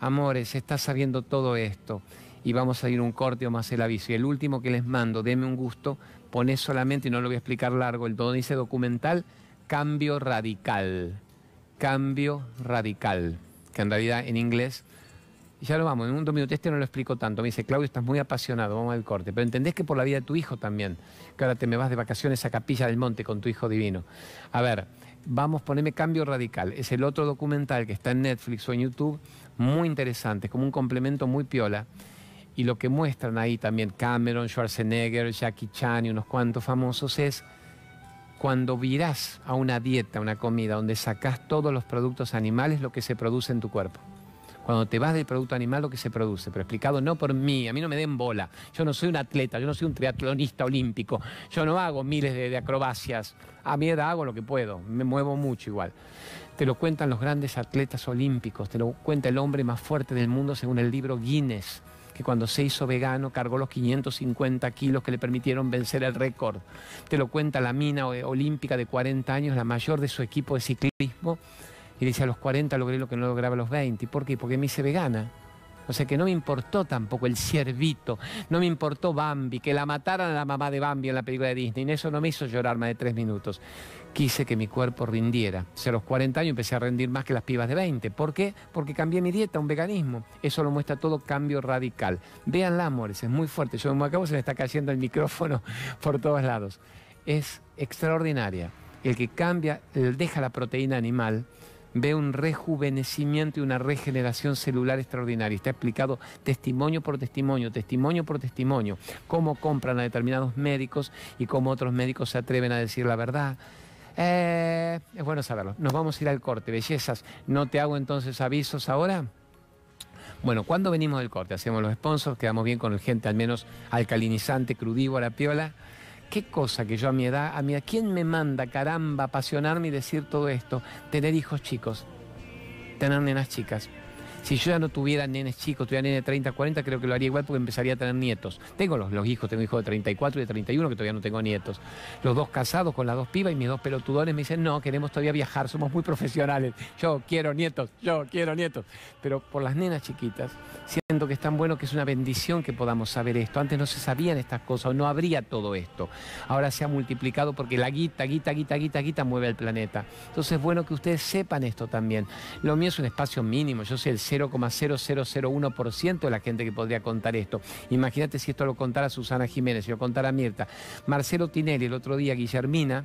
Amores, está sabiendo todo esto. Y vamos a ir un corte o más el aviso. Y el último que les mando, deme un gusto, poné solamente, y no lo voy a explicar largo, el todo dice documental, cambio radical. Cambio radical. Que en realidad en inglés ya lo vamos, en un minutos, este no lo explico tanto. Me dice, Claudio, estás muy apasionado, vamos al corte. Pero entendés que por la vida de tu hijo también, que ahora te me vas de vacaciones a Capilla del Monte con tu hijo divino. A ver, vamos, poneme Cambio Radical. Es el otro documental que está en Netflix o en YouTube, muy interesante, como un complemento muy piola. Y lo que muestran ahí también Cameron, Schwarzenegger, Jackie Chan y unos cuantos famosos es cuando virás a una dieta, una comida, donde sacás todos los productos animales, lo que se produce en tu cuerpo cuando te vas del producto animal lo que se produce, pero explicado no por mí, a mí no me den bola. Yo no soy un atleta, yo no soy un triatlonista olímpico, yo no hago miles de, acrobacias, a mi hago lo que puedo, me muevo mucho igual. Te lo cuentan los grandes atletas olímpicos, te lo cuenta el hombre más fuerte del mundo según el libro Guinness que cuando se hizo vegano cargó los 550 kilos que le permitieron vencer el récord. Te lo cuenta la mina olímpica de 40 años, la mayor de su equipo de ciclismo, y dice, a los 40 logré lo que no lograba a los 20. ¿Por qué? Porque me hice vegana. O sea que no me importó tampoco el ciervito, no me importó Bambi, que la mataran a la mamá de Bambi en la película de Disney. Eso no me hizo llorar más de tres minutos. Quise que mi cuerpo rindiera. O sea, a los 40 años empecé a rendir más que las pibas de 20. ¿Por qué? Porque cambié mi dieta, un veganismo. Eso lo muestra todo cambio radical. Véanla, amores, es muy fuerte. Yo me acabo, se me está cayendo el micrófono (laughs) por todos lados. Es extraordinaria. El que cambia, deja la proteína animal ve un rejuvenecimiento y una regeneración celular extraordinaria. Está explicado testimonio por testimonio, testimonio por testimonio, cómo compran a determinados médicos y cómo otros médicos se atreven a decir la verdad. Eh, es bueno saberlo. Nos vamos a ir al corte, bellezas. ¿No te hago entonces avisos ahora? Bueno, cuando venimos del corte? Hacemos los sponsors, quedamos bien con el gente, al menos alcalinizante, crudívora, piola qué cosa que yo a mi edad, a mi edad, ¿quién me manda, caramba, apasionarme y decir todo esto? Tener hijos chicos, tener nenas chicas. Si yo ya no tuviera nenes chicos, tuviera nenes de 30, 40, creo que lo haría igual porque empezaría a tener nietos. Tengo los, hijos, tengo hijos de 34 y de 31 que todavía no tengo nietos. Los dos casados con las dos pibas y mis dos pelotudones me dicen, no, queremos todavía viajar, somos muy profesionales. Yo quiero nietos, yo quiero nietos. Pero por las nenas chiquitas, siento que es tan bueno que es una bendición que podamos saber esto. Antes no se sabían estas cosas, no habría todo esto. Ahora se ha multiplicado porque la guita, guita, guita, guita, guita mueve el planeta. Entonces es bueno que ustedes sepan esto también. Lo mío es un espacio mínimo, yo soy el 0,0001% de la gente que podría contar esto. Imagínate si esto lo contara Susana Jiménez, si lo contara Mirta. Marcelo Tinelli, el otro día, Guillermina,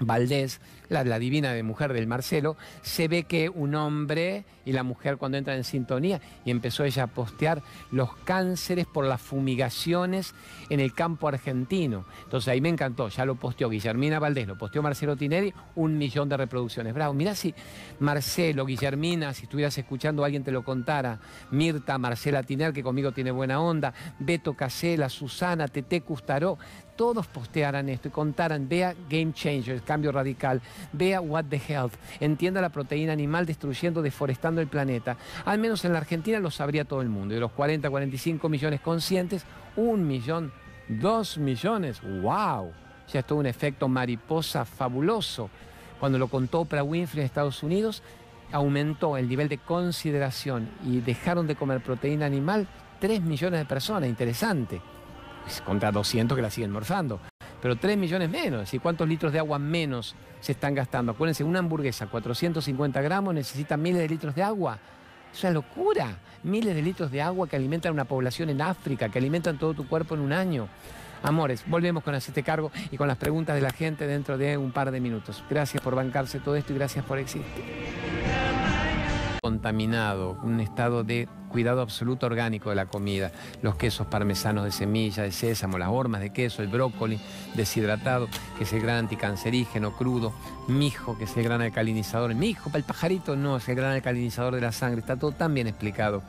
Valdés, la, divina de mujer del Marcelo, se ve que un hombre y la mujer cuando entran en sintonía y empezó ella a postear los cánceres por las fumigaciones en el campo argentino. Entonces ahí me encantó, ya lo posteó Guillermina Valdés, lo posteó Marcelo Tineri, un millón de reproducciones. Bravo, mirá si Marcelo, Guillermina, si estuvieras escuchando alguien te lo contara, Mirta, Marcela Tiner, que conmigo tiene buena onda, Beto Casela, Susana, Tete Custaró, todos postearan esto y contaran, vea Game Changer, cambio radical, vea What the Health, entienda la proteína animal destruyendo, deforestando el planeta. Al menos en la Argentina lo sabría todo el mundo. De los 40, 45 millones conscientes, un millón, dos millones, wow. Ya es un efecto mariposa fabuloso. Cuando lo contó Oprah Winfrey en Estados Unidos, aumentó el nivel de consideración y dejaron de comer proteína animal 3 millones de personas, interesante contra 200 que la siguen morfando. Pero 3 millones menos. ¿Y cuántos litros de agua menos se están gastando? Acuérdense, una hamburguesa, 450 gramos, necesita miles de litros de agua. Es una locura. Miles de litros de agua que alimentan a una población en África, que alimentan todo tu cuerpo en un año. Amores, volvemos con este cargo y con las preguntas de la gente dentro de un par de minutos. Gracias por bancarse todo esto y gracias por existir. Contaminado, un estado de cuidado absoluto orgánico de la comida. Los quesos parmesanos de semilla, de sésamo, las hormas de queso, el brócoli deshidratado, que es el gran anticancerígeno crudo, mijo, que es el gran alcalinizador. Mijo, para el pajarito no, es el gran alcalinizador de la sangre. Está todo tan bien explicado.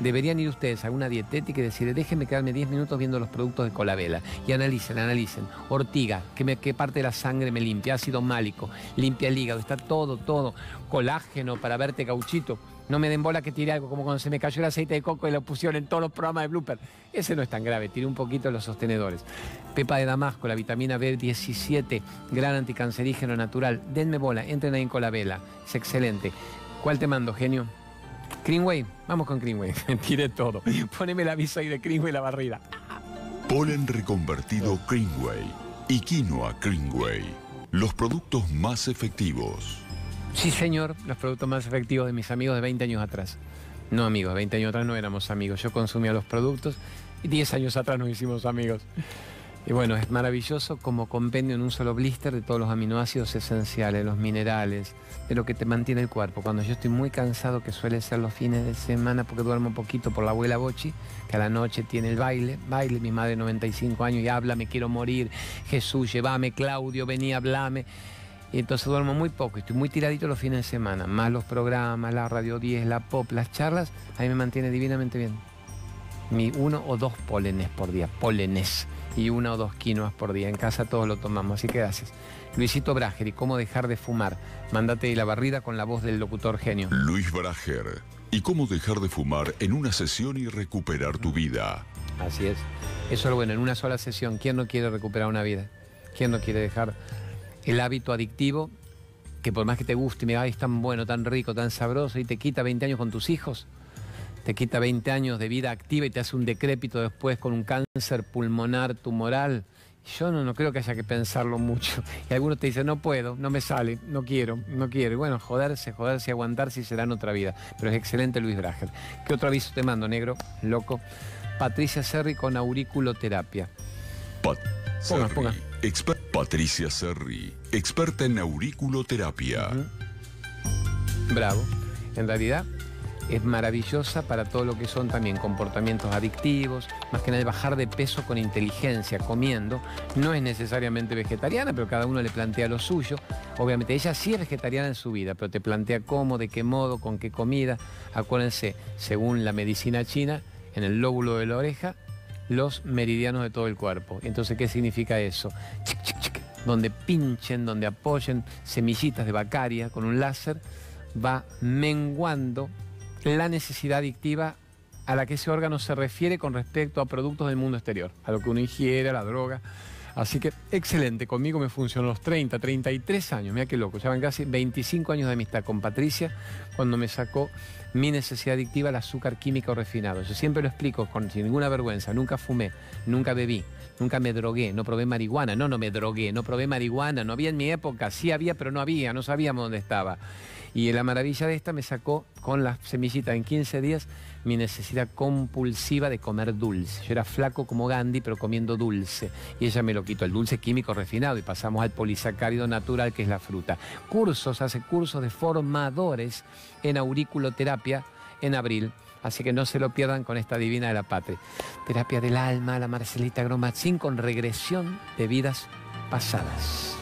Deberían ir ustedes a una dietética y decir, déjenme quedarme 10 minutos viendo los productos de Colabela. Y analicen, analicen. Ortiga, ¿qué, parte de la sangre me limpia? Ácido málico, limpia el hígado, está todo, todo. Colágeno para verte gauchito no me den bola que tire algo como cuando se me cayó el aceite de coco y lo pusieron en todos los programas de blooper. Ese no es tan grave, tiré un poquito los sostenedores. Pepa de Damasco, la vitamina B17, gran anticancerígeno natural. Denme bola, entren ahí en vela. Es excelente. ¿Cuál te mando, genio? Greenway, vamos con Greenway. (laughs) Tiré todo. Poneme el aviso ahí de Greenway la barrida. Polen reconvertido Greenway y quinoa Greenway. Los productos más efectivos. Sí, señor, los productos más efectivos de mis amigos de 20 años atrás. No amigos, 20 años atrás no éramos amigos. Yo consumía los productos y 10 años atrás nos hicimos amigos. Y bueno, es maravilloso como compendio en un solo blister de todos los aminoácidos esenciales, los minerales, de lo que te mantiene el cuerpo. Cuando yo estoy muy cansado, que suele ser los fines de semana porque duermo poquito por la abuela Bochi, que a la noche tiene el baile, baile, mi madre 95 años y habla, me quiero morir, Jesús, llévame, Claudio, vení, hablame. Y entonces duermo muy poco, estoy muy tiradito los fines de semana, más los programas, la Radio 10, la pop, las charlas, ahí me mantiene divinamente bien. Mi uno o dos pólenes por día, pólenes, y una o dos quinoas por día. En casa todos lo tomamos, así que gracias. Luisito Brager, ¿y cómo dejar de fumar? Mándate la barrida con la voz del locutor genio. Luis Brager, ¿y cómo dejar de fumar en una sesión y recuperar tu vida? Así es. Eso es lo bueno, en una sola sesión. ¿Quién no quiere recuperar una vida? ¿Quién no quiere dejar el hábito adictivo, que por más que te guste y me es tan bueno, tan rico, tan sabroso, y te quita 20 años con tus hijos, te quita 20 años de vida activa y te hace un decrépito después con un cáncer pulmonar tumoral. Yo no, no creo que haya que pensarlo mucho. Y algunos te dicen, no puedo, no me sale, no quiero, no quiero. Y bueno, joderse, joderse, aguantarse y será en otra vida. Pero es excelente Luis Brager. ¿Qué otro aviso te mando, negro? Loco. Patricia Serri con auriculoterapia. Ponga, ponga. Patricia Serri, experta en auriculoterapia. Bravo. En realidad es maravillosa para todo lo que son también comportamientos adictivos, más que nada bajar de peso con inteligencia, comiendo. No es necesariamente vegetariana, pero cada uno le plantea lo suyo. Obviamente ella sí es vegetariana en su vida, pero te plantea cómo, de qué modo, con qué comida. Acuérdense, según la medicina china, en el lóbulo de la oreja los meridianos de todo el cuerpo. Entonces, ¿qué significa eso? donde pinchen, donde apoyen semillitas de bacaria con un láser, va menguando la necesidad adictiva a la que ese órgano se refiere con respecto a productos del mundo exterior, a lo que uno ingiere, a la droga. Así que excelente, conmigo me funcionó los 30, 33 años, mira qué loco, ya casi 25 años de amistad con Patricia cuando me sacó mi necesidad adictiva al azúcar químico refinado. Yo siempre lo explico con, sin ninguna vergüenza, nunca fumé, nunca bebí, nunca me drogué, no probé marihuana, no, no me drogué, no probé marihuana, no había en mi época, sí había, pero no había, no sabíamos dónde estaba. Y la maravilla de esta me sacó con la semillita en 15 días mi necesidad compulsiva de comer dulce. Yo era flaco como Gandhi, pero comiendo dulce. Y ella me lo quitó, el dulce químico refinado, y pasamos al polisacárido natural, que es la fruta. Cursos, hace cursos de formadores en auriculoterapia en abril. Así que no se lo pierdan con esta divina de la patria. Terapia del alma, la Marcelita Gromatzin con regresión de vidas pasadas.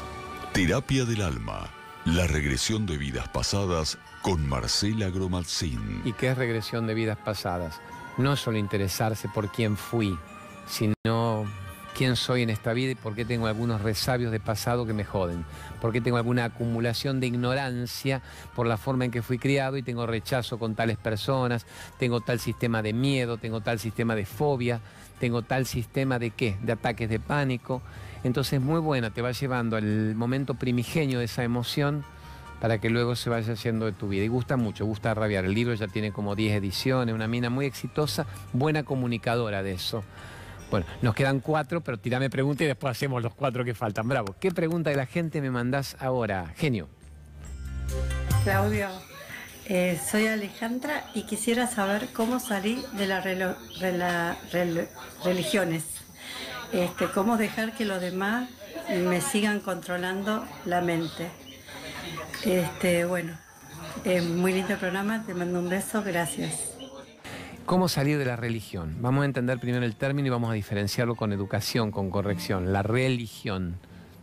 Terapia del alma, la regresión de vidas pasadas con Marcela Gromatzin. ¿Y qué es regresión de vidas pasadas? No solo interesarse por quién fui, sino quién soy en esta vida y por qué tengo algunos resabios de pasado que me joden, por qué tengo alguna acumulación de ignorancia por la forma en que fui criado y tengo rechazo con tales personas, tengo tal sistema de miedo, tengo tal sistema de fobia, tengo tal sistema de qué, de ataques de pánico. Entonces muy buena, te va llevando al momento primigenio de esa emoción para que luego se vaya haciendo de tu vida. Y gusta mucho, gusta rabiar. El libro ya tiene como 10 ediciones, una mina muy exitosa, buena comunicadora de eso. Bueno, nos quedan cuatro, pero tirame pregunta y después hacemos los cuatro que faltan. Bravo. ¿Qué pregunta de la gente me mandás ahora? Genio. Claudio, eh, soy Alejandra y quisiera saber cómo salí de las religiones. Este, cómo dejar que los demás me sigan controlando la mente. Este, bueno, muy lindo programa, te mando un beso, gracias. ¿Cómo salir de la religión? Vamos a entender primero el término y vamos a diferenciarlo con educación, con corrección. La religión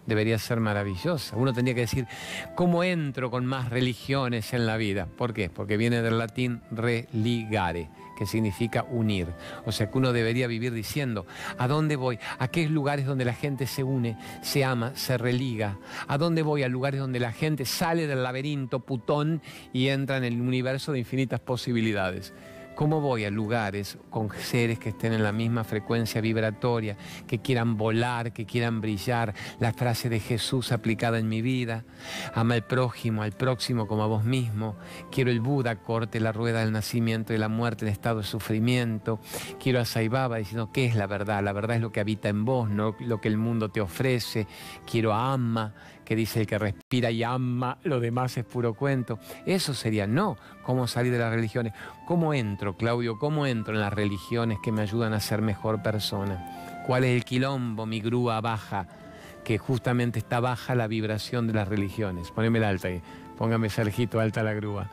debería ser maravillosa. Uno tendría que decir, ¿cómo entro con más religiones en la vida? ¿Por qué? Porque viene del latín religare, que significa unir. O sea que uno debería vivir diciendo, ¿a dónde voy? ¿A qué lugares donde la gente se une, se ama, se religa? ¿A dónde voy? A lugares donde la gente sale del laberinto putón y entra en el universo de infinitas posibilidades. ¿Cómo voy a lugares con seres que estén en la misma frecuencia vibratoria, que quieran volar, que quieran brillar? La frase de Jesús aplicada en mi vida. Ama al prójimo, al próximo como a vos mismo. Quiero el Buda corte la rueda del nacimiento y la muerte en estado de sufrimiento. Quiero a Saibaba diciendo, ¿qué es la verdad? La verdad es lo que habita en vos, no lo que el mundo te ofrece. Quiero a que dice el que respira y ama, lo demás es puro cuento. Eso sería, no, cómo salir de las religiones. ¿Cómo entro, Claudio? ¿Cómo entro en las religiones que me ayudan a ser mejor persona? ¿Cuál es el quilombo, mi grúa baja? Que justamente está baja la vibración de las religiones. Poneme el alta ahí, póngame Sergito alta la grúa.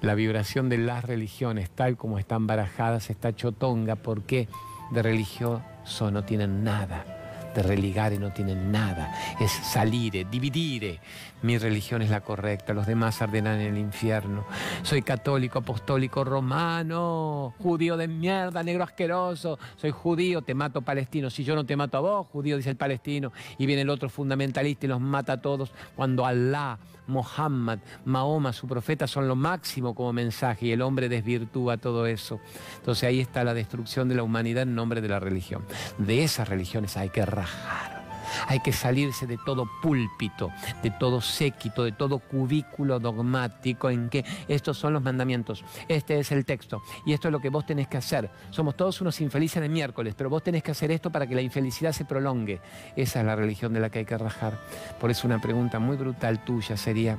La vibración de las religiones, tal como están barajadas, está chotonga. ¿Por qué? De religioso no tienen nada de religare no tienen nada, es salir, dividir. Mi religión es la correcta, los demás arderán en el infierno. Soy católico, apostólico, romano, judío de mierda, negro asqueroso. Soy judío, te mato palestino. Si yo no te mato a vos, judío, dice el palestino. Y viene el otro fundamentalista y los mata a todos cuando Alá Mohammed, Mahoma, su profeta, son lo máximo como mensaje y el hombre desvirtúa todo eso. Entonces ahí está la destrucción de la humanidad en nombre de la religión. De esas religiones hay que rajar. Hay que salirse de todo púlpito, de todo séquito, de todo cubículo dogmático en que estos son los mandamientos, este es el texto y esto es lo que vos tenés que hacer. Somos todos unos infelices de miércoles, pero vos tenés que hacer esto para que la infelicidad se prolongue. Esa es la religión de la que hay que rajar. Por eso una pregunta muy brutal tuya sería,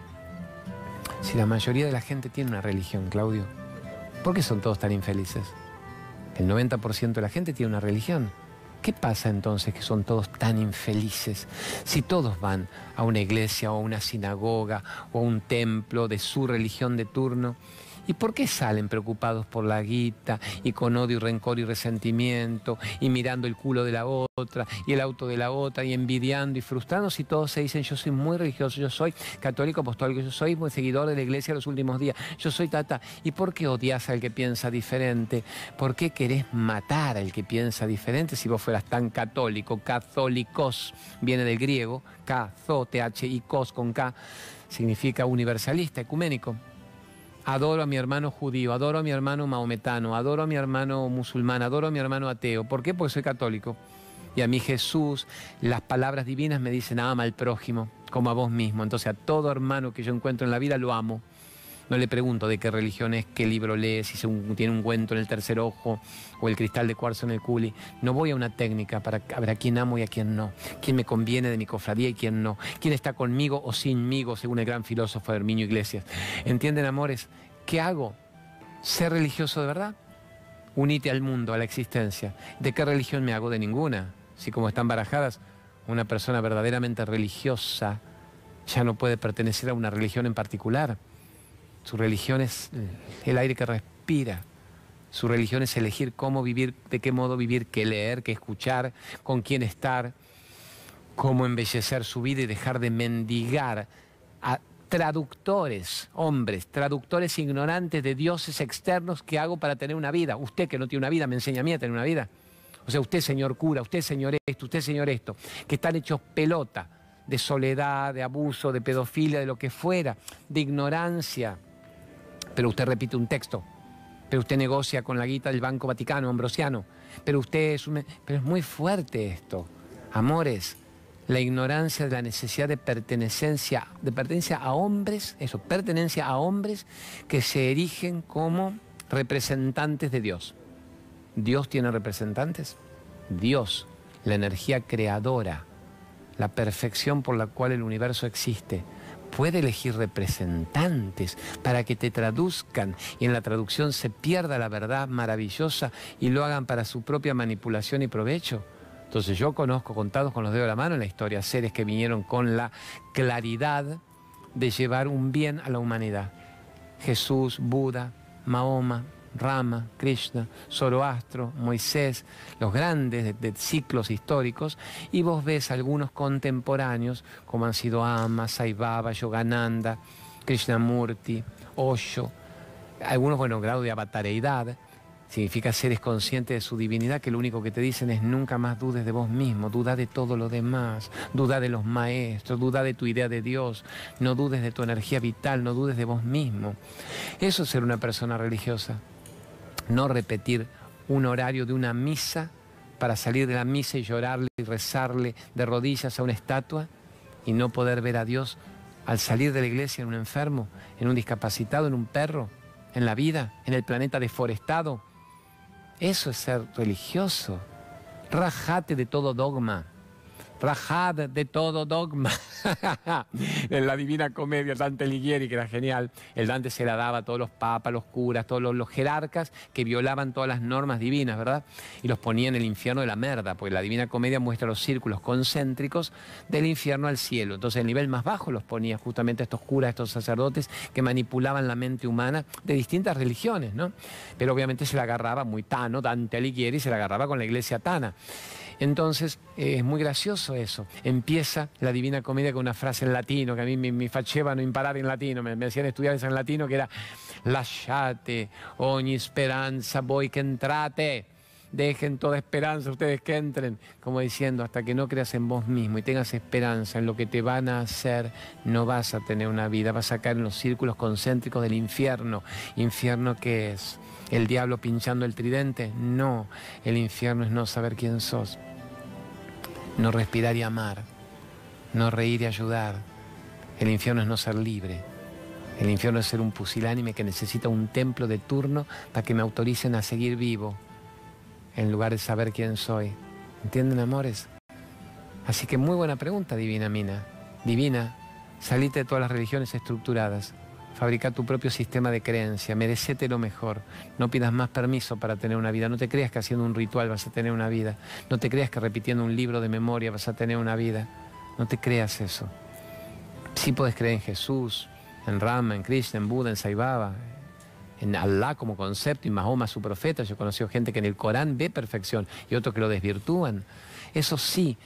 si la mayoría de la gente tiene una religión, Claudio, ¿por qué son todos tan infelices? El 90% de la gente tiene una religión. ¿Qué pasa entonces que son todos tan infelices si todos van a una iglesia o a una sinagoga o a un templo de su religión de turno? ¿Y por qué salen preocupados por la guita y con odio y rencor y resentimiento y mirando el culo de la otra y el auto de la otra y envidiando y frustrando si todos se dicen yo soy muy religioso, yo soy católico apostólico, yo soy muy seguidor de la iglesia los últimos días, yo soy tata? ¿Y por qué odias al que piensa diferente? ¿Por qué querés matar al que piensa diferente si vos fueras tan católico? Católicos viene del griego, cazo, T-H-I, cos con K, significa universalista, ecuménico. Adoro a mi hermano judío, adoro a mi hermano maometano, adoro a mi hermano musulmán, adoro a mi hermano ateo. ¿Por qué? Porque soy católico. Y a mí Jesús, las palabras divinas me dicen, ama al prójimo como a vos mismo. Entonces a todo hermano que yo encuentro en la vida lo amo. No le pregunto de qué religión es, qué libro lee, si tiene un cuento en el tercer ojo o el cristal de cuarzo en el culi. No voy a una técnica para ver a quién amo y a quién no, quién me conviene de mi cofradía y quién no, quién está conmigo o sinmigo, según el gran filósofo Herminio Iglesias. ¿Entienden, amores? ¿Qué hago? ¿Ser religioso de verdad? Unite al mundo, a la existencia. ¿De qué religión me hago? De ninguna. Si como están barajadas, una persona verdaderamente religiosa ya no puede pertenecer a una religión en particular. Su religión es el aire que respira. Su religión es elegir cómo vivir, de qué modo vivir, qué leer, qué escuchar, con quién estar, cómo embellecer su vida y dejar de mendigar a traductores, hombres, traductores ignorantes de dioses externos que hago para tener una vida. Usted que no tiene una vida, me enseña a mí a tener una vida. O sea, usted señor cura, usted señor esto, usted señor esto, que están hechos pelota de soledad, de abuso, de pedofilia, de lo que fuera, de ignorancia. Pero usted repite un texto, pero usted negocia con la guita del Banco Vaticano, Ambrosiano, pero usted es un... Pero es muy fuerte esto. Amores, la ignorancia de la necesidad de pertenencia, de pertenencia a hombres, eso, pertenencia a hombres que se erigen como representantes de Dios. ¿Dios tiene representantes? Dios, la energía creadora, la perfección por la cual el universo existe, puede elegir representantes para que te traduzcan y en la traducción se pierda la verdad maravillosa y lo hagan para su propia manipulación y provecho. Entonces yo conozco contados con los dedos de la mano en la historia seres que vinieron con la claridad de llevar un bien a la humanidad. Jesús, Buda, Mahoma, Rama, Krishna, Zoroastro, Moisés, los grandes de, ciclos históricos, y vos ves algunos contemporáneos, como han sido Ama, Saibaba, Yogananda, Krishnamurti, Osho, algunos, bueno, grado de avatareidad, significa seres conscientes de su divinidad, que lo único que te dicen es nunca más dudes de vos mismo, duda de todo lo demás, duda de los maestros, duda de tu idea de Dios, no dudes de tu energía vital, no dudes de vos mismo. Eso es ser una persona religiosa no repetir un horario de una misa para salir de la misa y llorarle y rezarle de rodillas a una estatua y no poder ver a Dios al salir de la iglesia en un enfermo, en un discapacitado, en un perro, en la vida, en el planeta deforestado. Eso es ser religioso. Rajate de todo dogma. Rajad de todo dogma. en (laughs) la Divina Comedia, Dante Alighieri, que era genial, el Dante se la daba a todos los papas, los curas, todos los, jerarcas que violaban todas las normas divinas, ¿verdad? Y los ponía en el infierno de la merda, porque la Divina Comedia muestra los círculos concéntricos del infierno al cielo. Entonces, el nivel más bajo los ponía justamente estos curas, estos sacerdotes que manipulaban la mente humana de distintas religiones, ¿no? Pero obviamente se la agarraba muy tano, Dante Alighieri se la agarraba con la iglesia tana. Entonces, eh, es muy gracioso eso. Empieza la Divina Comedia con una frase en latino, que a mí me, faceva no imparar en latino, me, me, hacían estudiar eso en latino, que era lasciate ogni speranza voi que entrate. Dejen toda esperanza ustedes que entren, como diciendo, hasta que no creas en vos mismo y tengas esperanza en lo que te van a hacer, no vas a tener una vida, vas a caer en los círculos concéntricos del infierno. ¿Infierno qué es? ¿El diablo pinchando el tridente? No, el infierno es no saber quién sos no respirar y amar, no reír y ayudar. El infierno es no ser libre. El infierno es ser un pusilánime que necesita un templo de turno para que me autoricen a seguir vivo, en lugar de saber quién soy. ¿Entienden, amores? Así que muy buena pregunta, Divina Mina. Divina, salite de todas las religiones estructuradas. Fabrica tu propio sistema de creencia, merecete lo mejor. No pidas más permiso para tener una vida. No te creas que haciendo un ritual vas a tener una vida. No te creas que repitiendo un libro de memoria vas a tener una vida. No te creas eso. Sí puedes creer en Jesús, en Rama, en Krishna, en Buda, en Saibaba, en Allah como concepto y Mahoma su profeta. Yo he conocido gente que en el Corán ve perfección y otros que lo desvirtúan. Eso sí,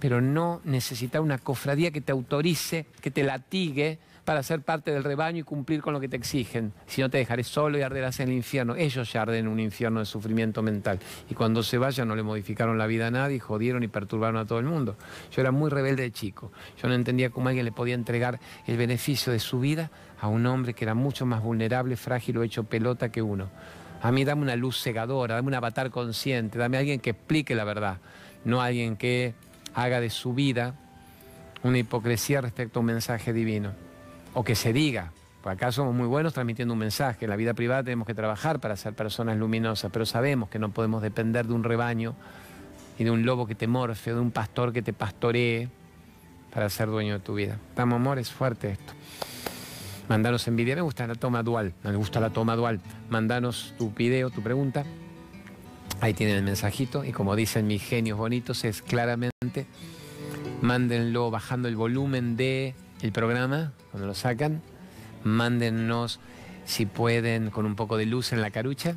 pero no necesitar una cofradía que te autorice, que te latigue para ser parte del rebaño y cumplir con lo que te exigen. Si no te dejaré solo y arderás en el infierno. Ellos ya arden en un infierno de sufrimiento mental. Y cuando se vayan no le modificaron la vida a nadie, jodieron y perturbaron a todo el mundo. Yo era muy rebelde de chico. Yo no entendía cómo alguien le podía entregar el beneficio de su vida a un hombre que era mucho más vulnerable, frágil o hecho pelota que uno. A mí dame una luz cegadora, dame un avatar consciente, dame a alguien que explique la verdad, no alguien que haga de su vida una hipocresía respecto a un mensaje divino o que se diga, Por acá somos muy buenos transmitiendo un mensaje. En la vida privada tenemos que trabajar para ser personas luminosas, pero sabemos que no podemos depender de un rebaño y de un lobo que te morfe, de un pastor que te pastoree para ser dueño de tu vida. Estamos, amor, es fuerte esto. Mandanos envidia. Me gusta la toma dual. Me gusta la toma dual. Mandanos tu video, tu pregunta. Ahí tienen el mensajito. Y como dicen mis genios bonitos, es claramente mándenlo bajando el volumen de el programa cuando lo sacan. Mándennos si pueden con un poco de luz en la carucha.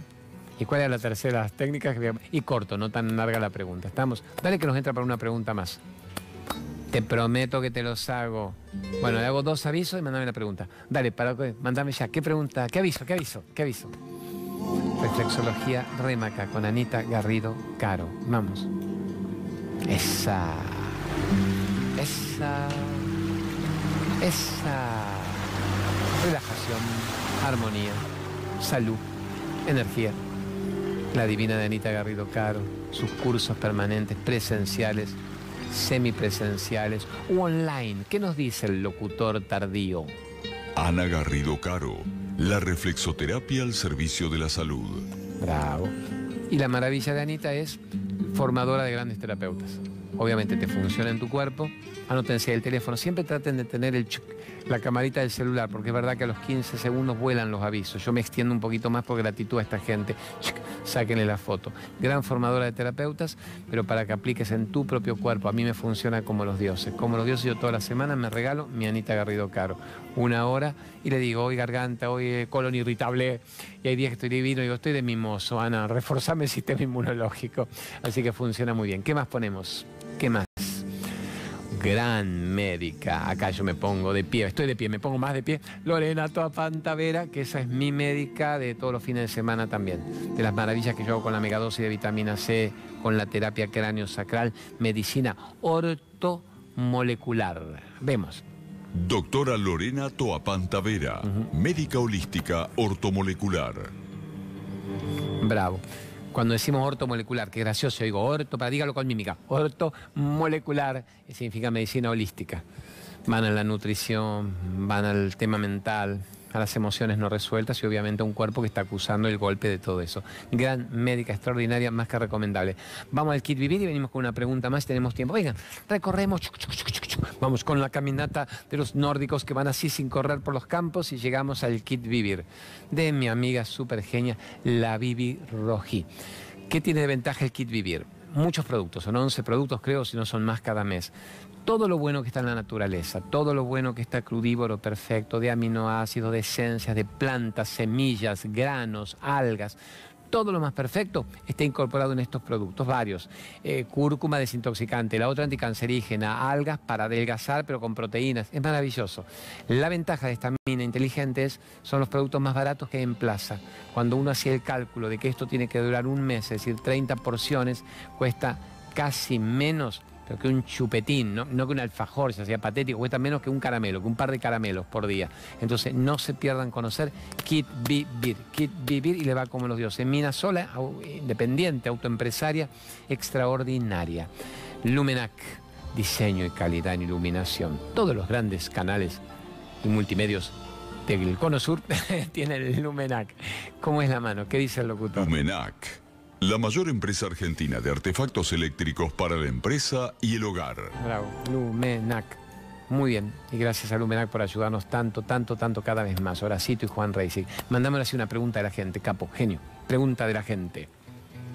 ¿Y cuál es la tercera las técnicas? Y corto, no tan larga la pregunta. Estamos. Dale que nos entra para una pregunta más. Te prometo que te los hago. Bueno, le hago dos avisos y mandame la pregunta. Dale, para mandame ya. ¿Qué pregunta? ¿Qué aviso? ¿Qué aviso? ¿Qué aviso? Reflexología Remaca con Anita Garrido Caro. Vamos. Esa. Esa. Esa. Relajación, armonía, salud, energía. La divina de Anita Garrido Caro, sus cursos permanentes, presenciales semipresenciales o online. ¿Qué nos dice el locutor tardío? Ana Garrido Caro, la reflexoterapia al servicio de la salud. Bravo. Y la maravilla de Anita es formadora de grandes terapeutas. Obviamente te funciona en tu cuerpo. Anótense el teléfono. Siempre traten de tener la camarita del celular, porque es verdad que a los 15 segundos vuelan los avisos. Yo me extiendo un poquito más por gratitud a esta gente sáquenle la foto. Gran formadora de terapeutas, pero para que apliques en tu propio cuerpo. A mí me funciona como los dioses. Como los dioses yo toda la semana me regalo mi Anita Garrido Caro. Una hora y le digo, hoy garganta, hoy eh, colon irritable. Y hay días que estoy divino digo, estoy de mimoso, Ana, reforzame el sistema inmunológico. Así que funciona muy bien. ¿Qué más ponemos? ¿Qué más? Gran médica. Acá yo me pongo de pie, estoy de pie, me pongo más de pie. Lorena Toa Pantavera, que esa es mi médica de todos los fines de semana también. De las maravillas que yo hago con la megadosis de vitamina C, con la terapia cráneo sacral, medicina ortomolecular. Vemos. Doctora Lorena Toapantavera, médica holística ortomolecular. Bravo cuando decimos ortomolecular, que gracioso, digo orto, para dígalo con mímica, ortomolecular significa medicina holística. Van a la nutrición, van al tema mental, a las emociones no resueltas y obviamente a un cuerpo que está acusando el golpe de todo eso. Gran médica extraordinaria, más que recomendable. Vamos al kit vivir y venimos con una pregunta más, tenemos tiempo. Vengan, recorremos, vamos con la caminata de los nórdicos que van así sin correr por los campos y llegamos al kit vivir de mi amiga super genia, la Vivi Roji. ¿Qué tiene de ventaja el kit vivir? Muchos productos, son 11 productos creo, si no son más cada mes todo lo bueno que está en la naturaleza, todo lo bueno que está crudívoro perfecto, de aminoácidos, de esencias, de plantas, semillas, granos, algas, todo lo más perfecto está incorporado en estos productos, varios. Eh, cúrcuma desintoxicante, la otra anticancerígena, algas para adelgazar pero con proteínas, es maravilloso. La ventaja de esta mina inteligente es, son los productos más baratos que hay en plaza. Cuando uno hacía el cálculo de que esto tiene que durar un mes, es decir, 30 porciones, cuesta casi menos que un chupetín, no, que un alfajor, se hacía patético, cuesta menos que un caramelo, que un par de caramelos por día. Entonces no se pierdan conocer Kit Vivir, Kit Vivir y le va como los dioses. Mina sola, independiente, autoempresaria, extraordinaria. Lumenac, diseño y calidad en iluminación. Todos los grandes canales y multimedios del Cono Sur (laughs) tienen el Lumenac. ¿Cómo es la mano? ¿Qué dice el locutor? Lumenac la mayor empresa argentina de artefactos eléctricos para la empresa y el hogar. Bravo, Lumenac. Muy bien, y gracias a Lumenac por ayudarnos tanto, tanto, tanto cada vez más. Horacito y Juan Reisig. Mandame así una pregunta de la gente, capo, genio. Pregunta de la gente.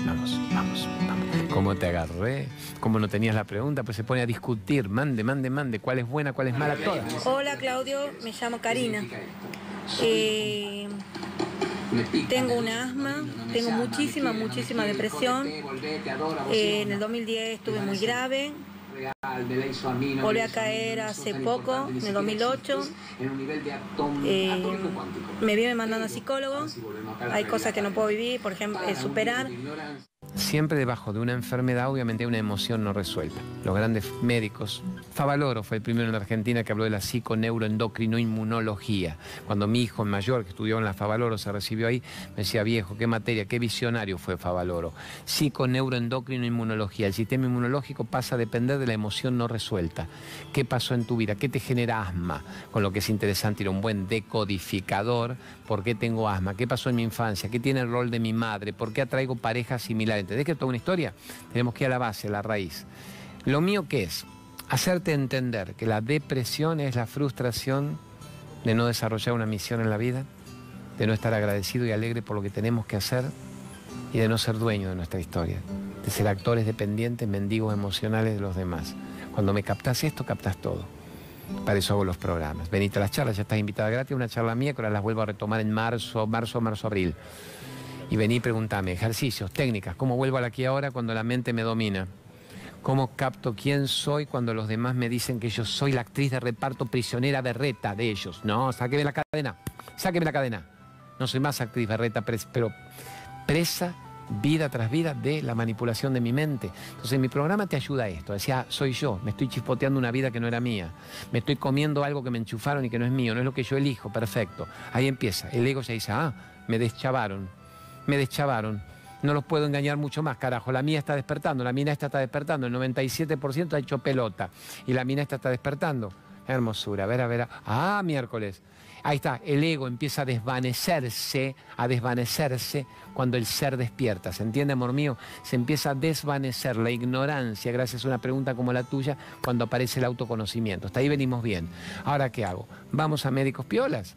Vamos, vamos, vamos. ¿Cómo te agarré? ¿Cómo no tenías la pregunta? Pues se pone a discutir. Mande, mande, mande. ¿Cuál es buena, cuál es mala? Todas. Hola, Claudio. Me llamo Karina. Eh, tengo un asma, tengo muchísima, muchísima depresión. En el 2010 estuve muy grave. Volví a caer hace poco, en el 2008. Eh, me vive mandando a psicólogo. Hay cosas que no puedo vivir, por ejemplo, superar. Siempre debajo de una enfermedad, obviamente hay una emoción no resuelta. Los grandes médicos, Favaloro fue el primero en Argentina que habló de la psiconeuroendocrinoinmunología. Cuando mi hijo mayor, que estudió en la Favaloro, se recibió ahí, me decía, viejo, qué materia, qué visionario fue Favaloro. Psiconeuroendocrinoinmunología. El sistema inmunológico pasa a depender de la emoción no resuelta. ¿Qué pasó en tu vida? ¿Qué te genera asma? Con lo que es interesante ir a un buen decodificador. ¿Por qué tengo asma? ¿Qué pasó en mi infancia? ¿Qué tiene el rol de mi madre? ¿Por qué atraigo parejas similares? ¿Entendés que es toda una historia? Tenemos que ir a la base, a la raíz. Lo mío qué es? Hacerte entender que la depresión es la frustración de no desarrollar una misión en la vida, de no estar agradecido y alegre por lo que tenemos que hacer y de no ser dueño de nuestra historia, de ser actores dependientes, mendigos emocionales de los demás. Cuando me captas esto, captas todo. Para eso hago los programas. Venite a las charlas, ya estás invitada gratis una charla mía que ahora las vuelvo a retomar en marzo, marzo, marzo, abril y vení y preguntame, ejercicios, técnicas, cómo vuelvo al aquí ahora cuando la mente me domina. ¿Cómo capto quién soy cuando los demás me dicen que yo soy la actriz de reparto prisionera berreta de ellos? No, sáqueme la cadena, sáqueme la cadena. No soy más actriz berreta, pero presa vida tras vida de la manipulación de mi mente. Entonces mi programa te ayuda a esto. Decía, soy yo, me estoy chispoteando una vida que no era mía. Me estoy comiendo algo que me enchufaron y que no es mío, no es lo que yo elijo, perfecto. Ahí empieza. El ego ya dice, ah, me deschavaron me deschavaron. No los puedo engañar mucho más, carajo. La mía está despertando, la mina esta está despertando. El 97% ha hecho pelota y la mina esta está despertando. Hermosura, a ver, a ver. Ah, miércoles. Ahí está, el ego empieza a desvanecerse, a desvanecerse cuando el ser despierta. ¿Se entiende, amor mío? Se empieza a desvanecer la ignorancia gracias a una pregunta como la tuya cuando aparece el autoconocimiento. Hasta ahí venimos bien. Ahora, ¿qué hago? ¿Vamos a médicos piolas?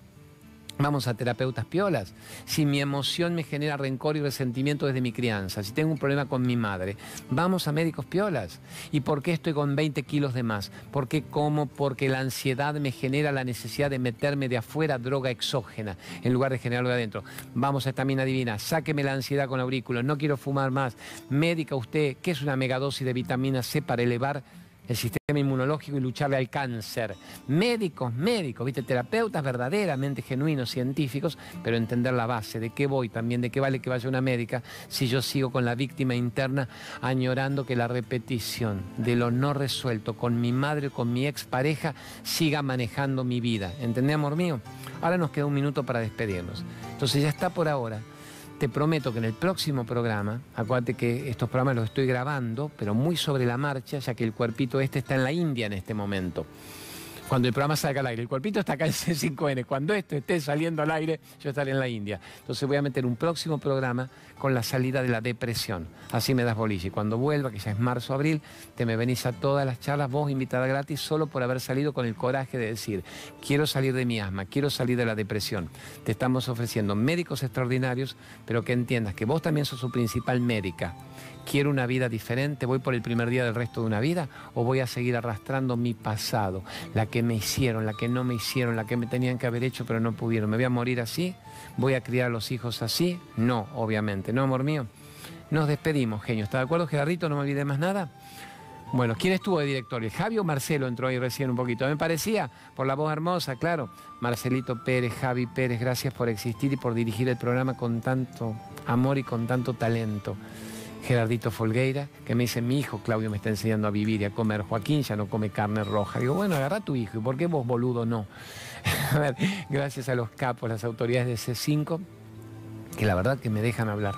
Vamos a terapeutas piolas. Si mi emoción me genera rencor y resentimiento desde mi crianza, si tengo un problema con mi madre, vamos a médicos piolas. ¿Y por qué estoy con 20 kilos de más? ¿Por qué como? Porque la ansiedad me genera la necesidad de meterme de afuera droga exógena en lugar de generarlo de adentro. Vamos a esta mina divina, sáqueme la ansiedad con aurículos, no quiero fumar más. Médica usted, ¿qué es una megadosis de vitamina C para elevar el sistema inmunológico y lucharle al cáncer. Médicos, médicos, ¿viste? terapeutas verdaderamente genuinos, científicos, pero entender la base, de qué voy también, de qué vale que vaya una médica si yo sigo con la víctima interna añorando que la repetición de lo no resuelto con mi madre o con mi expareja siga manejando mi vida. ¿Entendés, amor mío? Ahora nos queda un minuto para despedirnos. Entonces ya está por ahora te prometo que en el próximo programa, acuérdate que estos programas los estoy grabando, pero muy sobre la marcha, ya que el cuerpito este está en la India en este momento cuando el programa salga al aire. El cuerpito está acá en C5N. Cuando esto esté saliendo al aire, yo estaré en la India. Entonces voy a meter un próximo programa con la salida de la depresión. Así me das bolilla. Y cuando vuelva, que ya es marzo, abril, te me venís a todas las charlas, vos invitada gratis, solo por haber salido con el coraje de decir, quiero salir de mi asma, quiero salir de la depresión. Te estamos ofreciendo médicos extraordinarios, pero que entiendas que vos también sos su principal médica quiero una vida diferente, voy por el primer día del resto de una vida o voy a seguir arrastrando mi pasado, la que me hicieron, la que no me hicieron, la que me tenían que haber hecho pero no pudieron. ¿Me voy a morir así? ¿Voy a criar a los hijos así? No, obviamente, ¿no, amor mío? Nos despedimos, genio. ¿Está de acuerdo, Gerardito? No me olvide más nada. Bueno, ¿quién estuvo de director? ¿El Javi o Marcelo entró ahí recién un poquito? Me parecía, por la voz hermosa, claro. Marcelito Pérez, Javi Pérez, gracias por existir y por dirigir el programa con tanto amor y con tanto talento. Gerardito Folgueira, que me dice, mi hijo Claudio me está enseñando a vivir y a comer. Joaquín ya no come carne roja. Digo, bueno, agarra a tu hijo. ¿Y por qué vos, boludo, no? (laughs) a ver, gracias a los capos, las autoridades de C5, que la verdad que me dejan hablar.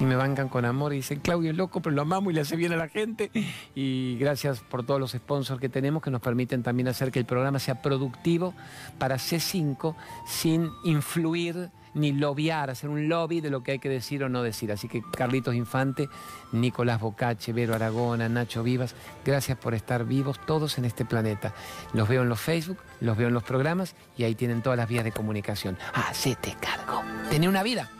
Y me bancan con amor y dicen, Claudio es loco, pero lo amamos y le hace bien a la gente. Y gracias por todos los sponsors que tenemos que nos permiten también hacer que el programa sea productivo para C5 sin influir ni lobbyar, hacer un lobby de lo que hay que decir o no decir. Así que Carlitos Infante, Nicolás Bocache, Vero Aragona, Nacho Vivas, gracias por estar vivos todos en este planeta. Los veo en los Facebook, los veo en los programas y ahí tienen todas las vías de comunicación. Hacete cargo. Tené una vida.